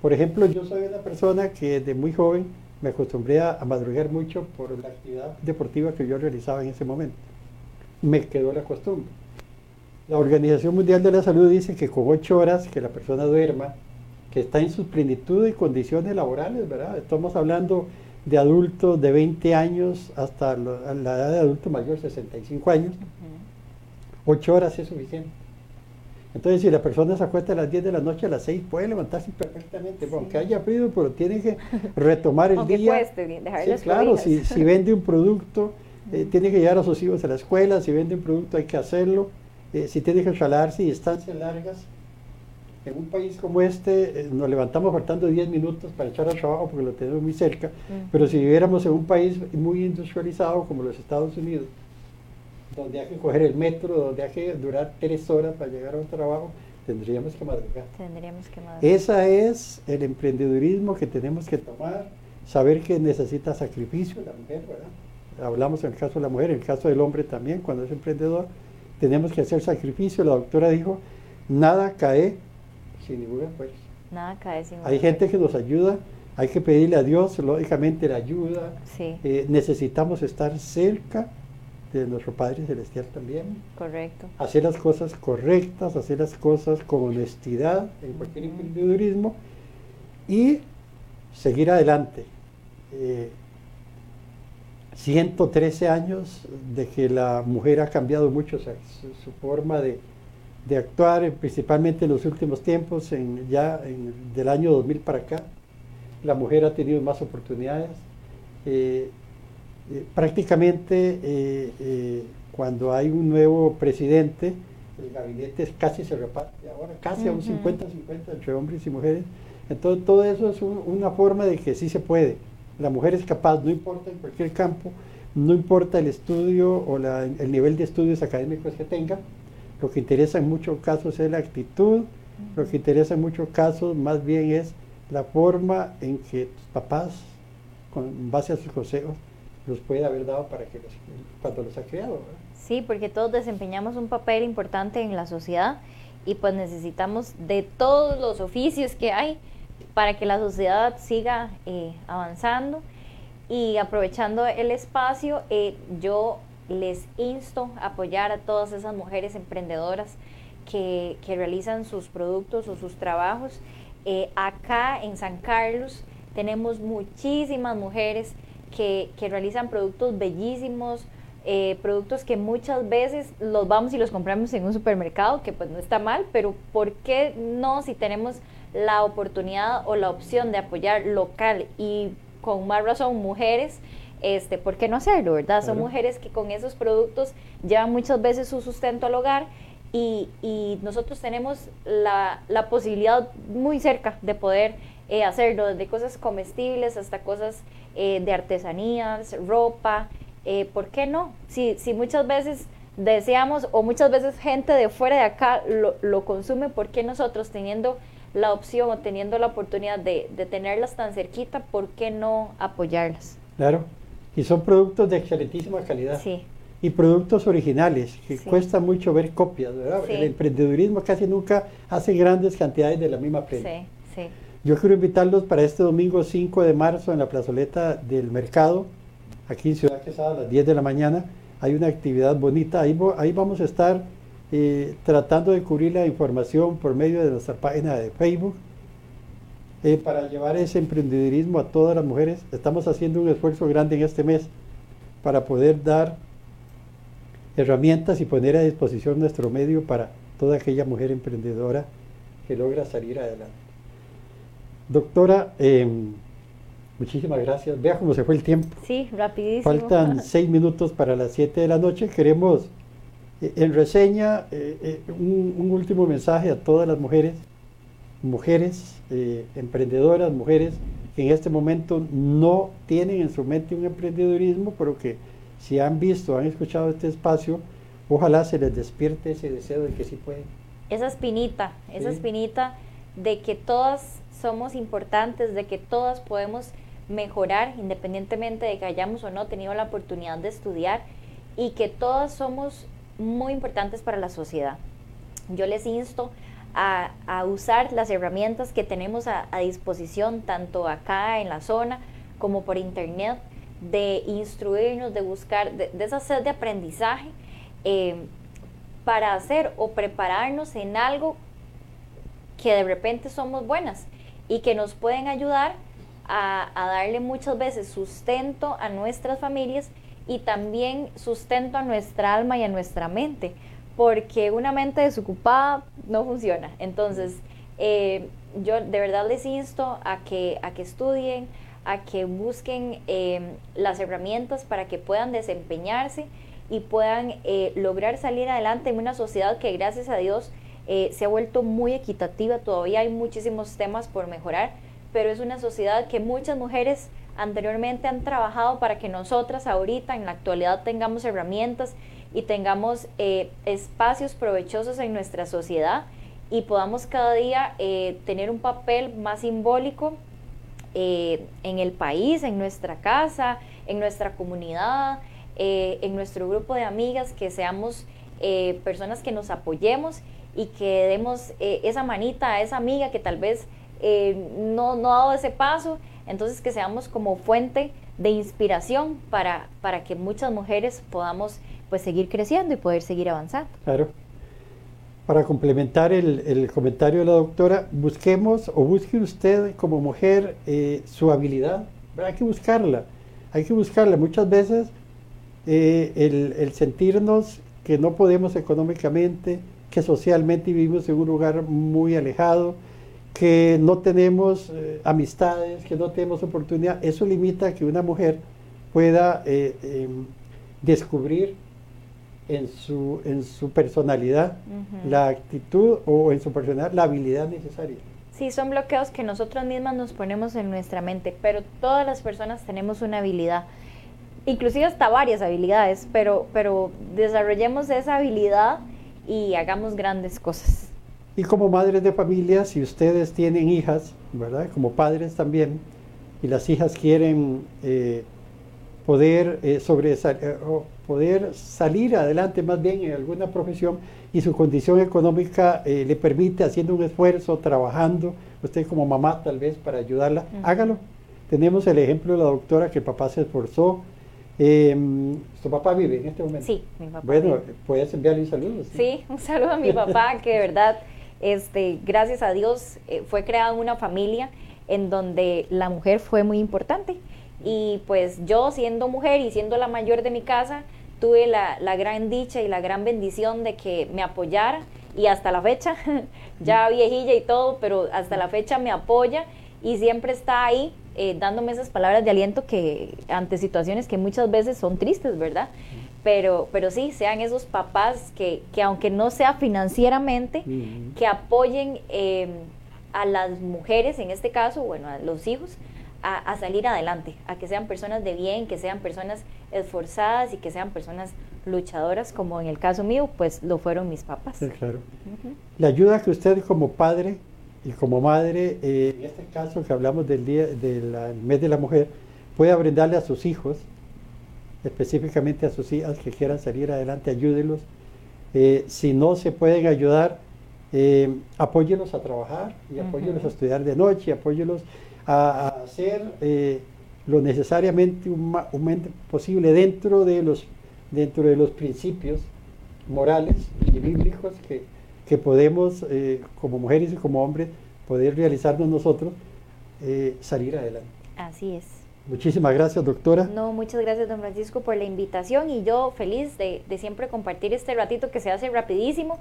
Por ejemplo, yo soy una persona que de muy joven me acostumbré a, madrugar mucho por la actividad deportiva que yo realizaba en ese momento. Me quedó la costumbre. La Organización Mundial de la Salud dice que con ocho horas que la persona duerma, que está en su plenitud de condiciones laborales, ¿verdad? Estamos hablando de adultos de 20 años hasta la edad de adulto mayor, 65 años. 8 horas es suficiente. Entonces, si la persona se acuesta a las 10 de la noche, a las 6 puede levantarse perfectamente, sí. aunque haya frío, pero tiene que retomar el aunque día. Cueste, sí, claro, si, si, vende un producto, eh, tiene que llevar a sus hijos a la escuela, si vende un producto hay que hacerlo, eh, si tiene que trasladarse distancias largas, en un país como este eh, nos levantamos faltando 10 minutos para echar al trabajo porque lo tenemos muy cerca, pero si viviéramos en un país muy industrializado como los Estados Unidos, donde hay que coger el metro, donde hay que durar tres horas para llegar a un trabajo, tendríamos que madrugar. Tendríamos que madrugar. Ese es el emprendedurismo que tenemos que tomar, saber que necesita sacrificio la mujer, ¿verdad? Hablamos en el caso de la mujer, en el caso del hombre también, cuando es emprendedor, tenemos que hacer sacrificio. La doctora dijo, nada cae sin ningún esfuerzo. Nada cae sin Hay gente que nos ayuda, hay que pedirle a Dios, lógicamente la ayuda. Sí. Eh, necesitamos estar cerca de nuestro Padre Celestial también. Correcto. Hacer las cosas correctas, hacer las cosas con honestidad en cualquier emprendedurismo y seguir adelante. 113 eh, años de que la mujer ha cambiado mucho su, forma de, de, actuar, principalmente en los últimos tiempos, en, ya en, del año 2000 para acá. La mujer ha tenido más oportunidades. Eh, eh, prácticamente eh, eh, cuando hay un nuevo presidente, el gabinete casi se reparte ahora, casi a un 50-50 entre hombres y mujeres. Entonces todo eso es una forma de que sí se puede. La mujer es capaz, no importa en cualquier campo, no importa el estudio o el nivel de estudios académicos que tenga, lo que interesa en muchos casos es la actitud, lo que interesa en muchos casos más bien es la forma en que tus papás, con base a sus consejos, los puede haber dado para que los, cuando los ha creado. Sí, porque todos desempeñamos un papel importante en la sociedad y pues necesitamos de todos los oficios que hay para que la sociedad siga eh, avanzando y aprovechando el espacio, eh, yo les insto a apoyar a todas esas mujeres emprendedoras que, que realizan sus productos o sus trabajos. Eh, acá en San Carlos tenemos muchísimas mujeres que, realizan productos bellísimos, eh, productos que muchas veces los vamos y los compramos en un supermercado, que pues no está mal, pero ¿por qué no si tenemos la oportunidad o la opción de apoyar local y con más razón mujeres? Este, ¿Por qué no hacerlo, verdad? Son mujeres que con esos productos llevan muchas veces su sustento al hogar y, y nosotros tenemos la, la, posibilidad muy cerca de poder eh, hacerlo, desde cosas comestibles hasta cosas eh, de artesanías, ropa, eh, ¿por qué no? Si, si muchas veces deseamos o muchas veces gente de fuera de acá lo, lo consume, ¿por qué nosotros teniendo la opción o teniendo la oportunidad de, de, tenerlas tan cerquita, ¿por qué no apoyarlas? Claro, y son productos de excelentísima calidad. Sí. Y productos originales, que cuesta mucho ver copias, ¿verdad? El emprendedurismo casi nunca hace grandes cantidades de la misma prenda. Sí, sí. Yo quiero invitarlos para este domingo 5 de marzo en la plazoleta del mercado, aquí en Ciudad Quesada, a las 10 de la mañana. Hay una actividad bonita, ahí, ahí vamos a estar eh, tratando de cubrir la información por medio de nuestra página de Facebook. Eh, para llevar ese emprendedurismo a todas las mujeres, estamos haciendo un esfuerzo grande en este mes para poder dar herramientas y poner a disposición nuestro medio para toda aquella mujer emprendedora que logra salir adelante. Doctora, em, muchísimas gracias. Vea cómo se fue el tiempo. Sí, rapidísimo. Faltan seis minutos para las siete de la noche. Queremos, eh, en reseña, eh, eh, un, último mensaje a todas las mujeres, mujeres emprendedoras, mujeres que en este momento no tienen en su mente un emprendedurismo, pero que si han visto, han escuchado este espacio, ojalá se les despierte ese deseo de que sí pueden. Esa espinita, esa espinita de que todas somos importantes, de que todas podemos mejorar independientemente de que hayamos o no tenido la oportunidad de estudiar y que todas somos muy importantes para la sociedad. Yo les insto a, usar las herramientas que tenemos a, disposición, tanto acá en la zona como por internet, de instruirnos, de buscar, de, esa sed de aprendizaje eh, para hacer o prepararnos en algo que de repente somos buenas y que nos pueden ayudar a, darle muchas veces sustento a nuestras familias y también sustento a nuestra alma y a nuestra mente, porque una mente desocupada no funciona. Entonces, eh, yo de verdad les insto a que, a que estudien, a que busquen eh, las herramientas para que puedan desempeñarse y puedan eh, lograr salir adelante en una sociedad que gracias a Dios eh, se ha vuelto muy equitativa, todavía hay muchísimos temas por mejorar, pero es una sociedad que muchas mujeres anteriormente han trabajado para que nosotras ahorita en la actualidad tengamos herramientas y tengamos eh, espacios provechosos en nuestra sociedad y podamos cada día eh, tener un papel más simbólico en el país, en nuestra casa, en nuestra comunidad, en nuestro grupo de amigas, que seamos personas que nos apoyemos y que demos eh, esa manita a esa amiga que tal vez eh, no, no ha dado ese paso, entonces que seamos como fuente de inspiración para, para que muchas mujeres podamos pues seguir creciendo y poder seguir avanzando. Claro. Para complementar el, el comentario de la doctora, busquemos o busque usted como mujer eh, su habilidad, hay que buscarla, hay que buscarla. Muchas veces el, el sentirnos que no podemos económicamente, que socialmente vivimos en un lugar muy alejado, que no tenemos eh, amistades, que no tenemos oportunidad. Eso limita que una mujer pueda eh, em, descubrir en su, en su personalidad la actitud o en su personalidad la habilidad necesaria. Sí, son bloqueos que nosotros mismas nos ponemos en nuestra mente, pero todas las personas tenemos una habilidad, inclusive hasta varias habilidades, pero, pero desarrollemos esa habilidad y hagamos grandes cosas. Y como madres de familia, si ustedes tienen hijas, ¿verdad? Como padres también, y las hijas quieren eh, poder, eh, eh poder salir adelante más bien en alguna profesión y su condición económica eh, le permite haciendo un esfuerzo, trabajando, usted como mamá tal vez para ayudarla, hágalo. Tenemos el ejemplo de la doctora que el papá se esforzó, eh, ¿Tu papá vive en este momento? Sí, mi papá. Bueno, puedes enviarle un saludo. ¿sí? un saludo a mi papá, que de verdad, este, gracias a Dios, eh, fue creada una familia en donde la mujer fue muy importante. Y pues yo, siendo mujer y siendo la mayor de mi casa, tuve la, la gran dicha y la gran bendición de que me apoyara y hasta la fecha, ya viejilla y todo, pero hasta la fecha me apoya y siempre está ahí eh, dándome esas palabras de aliento que ante situaciones que muchas veces son tristes, ¿verdad? Pero, pero sí, sean esos papás que, que aunque no sea financieramente, que apoyen em, a las mujeres, en este caso, bueno, a los hijos, a, salir adelante, a que sean personas de bien, que sean personas esforzadas y que sean personas luchadoras, como en el caso mío, pues lo fueron mis papás. Sí, claro. La ayuda que usted como padre y como madre, eh, en este caso que hablamos del día del mes de la mujer, puede brindarle a sus hijos, específicamente a sus hijas que quieran salir adelante, ayúdenlos. Eh, si no se pueden ayudar, eh, apóyenlos a trabajar y apóyenlos a estudiar de noche, apóyenlos a, hacer lo necesariamente posible dentro de los dentro de los principios morales y bíblicos que, que podemos, eh, como mujeres y como hombres, poder realizarnos nosotros, eh, salir adelante. Así es. Muchísimas gracias, doctora. No, muchas gracias, don Francisco, por la invitación y yo feliz de, siempre compartir este ratito que se hace rapidísimo,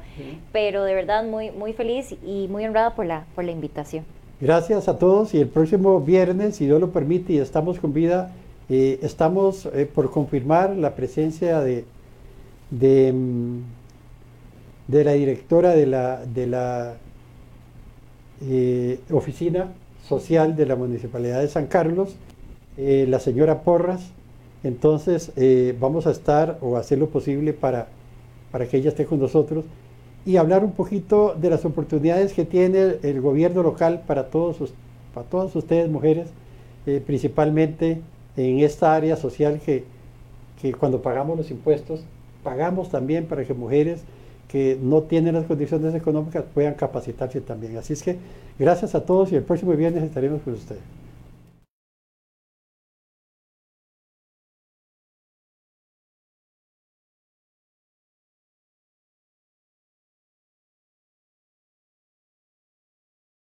pero de verdad muy, muy feliz y muy honrada por la, por la invitación. Gracias a todos y el próximo viernes, si Dios lo permite y estamos con vida, eh, estamos por confirmar la presencia de, de mm, de la directora de la, de la eh, Oficina Social de la Municipalidad de San Carlos, eh, la señora Porras. Entonces eh, vamos a estar o hacer lo posible para, para que ella esté con nosotros y hablar un poquito de las oportunidades que tiene el gobierno local para, todos, para todas ustedes mujeres, principalmente en esta área social que, que cuando pagamos los impuestos, pagamos también para que mujeres que no tienen las condiciones económicas puedan capacitarse también. Así es que gracias a todos y el próximo viernes estaremos con ustedes.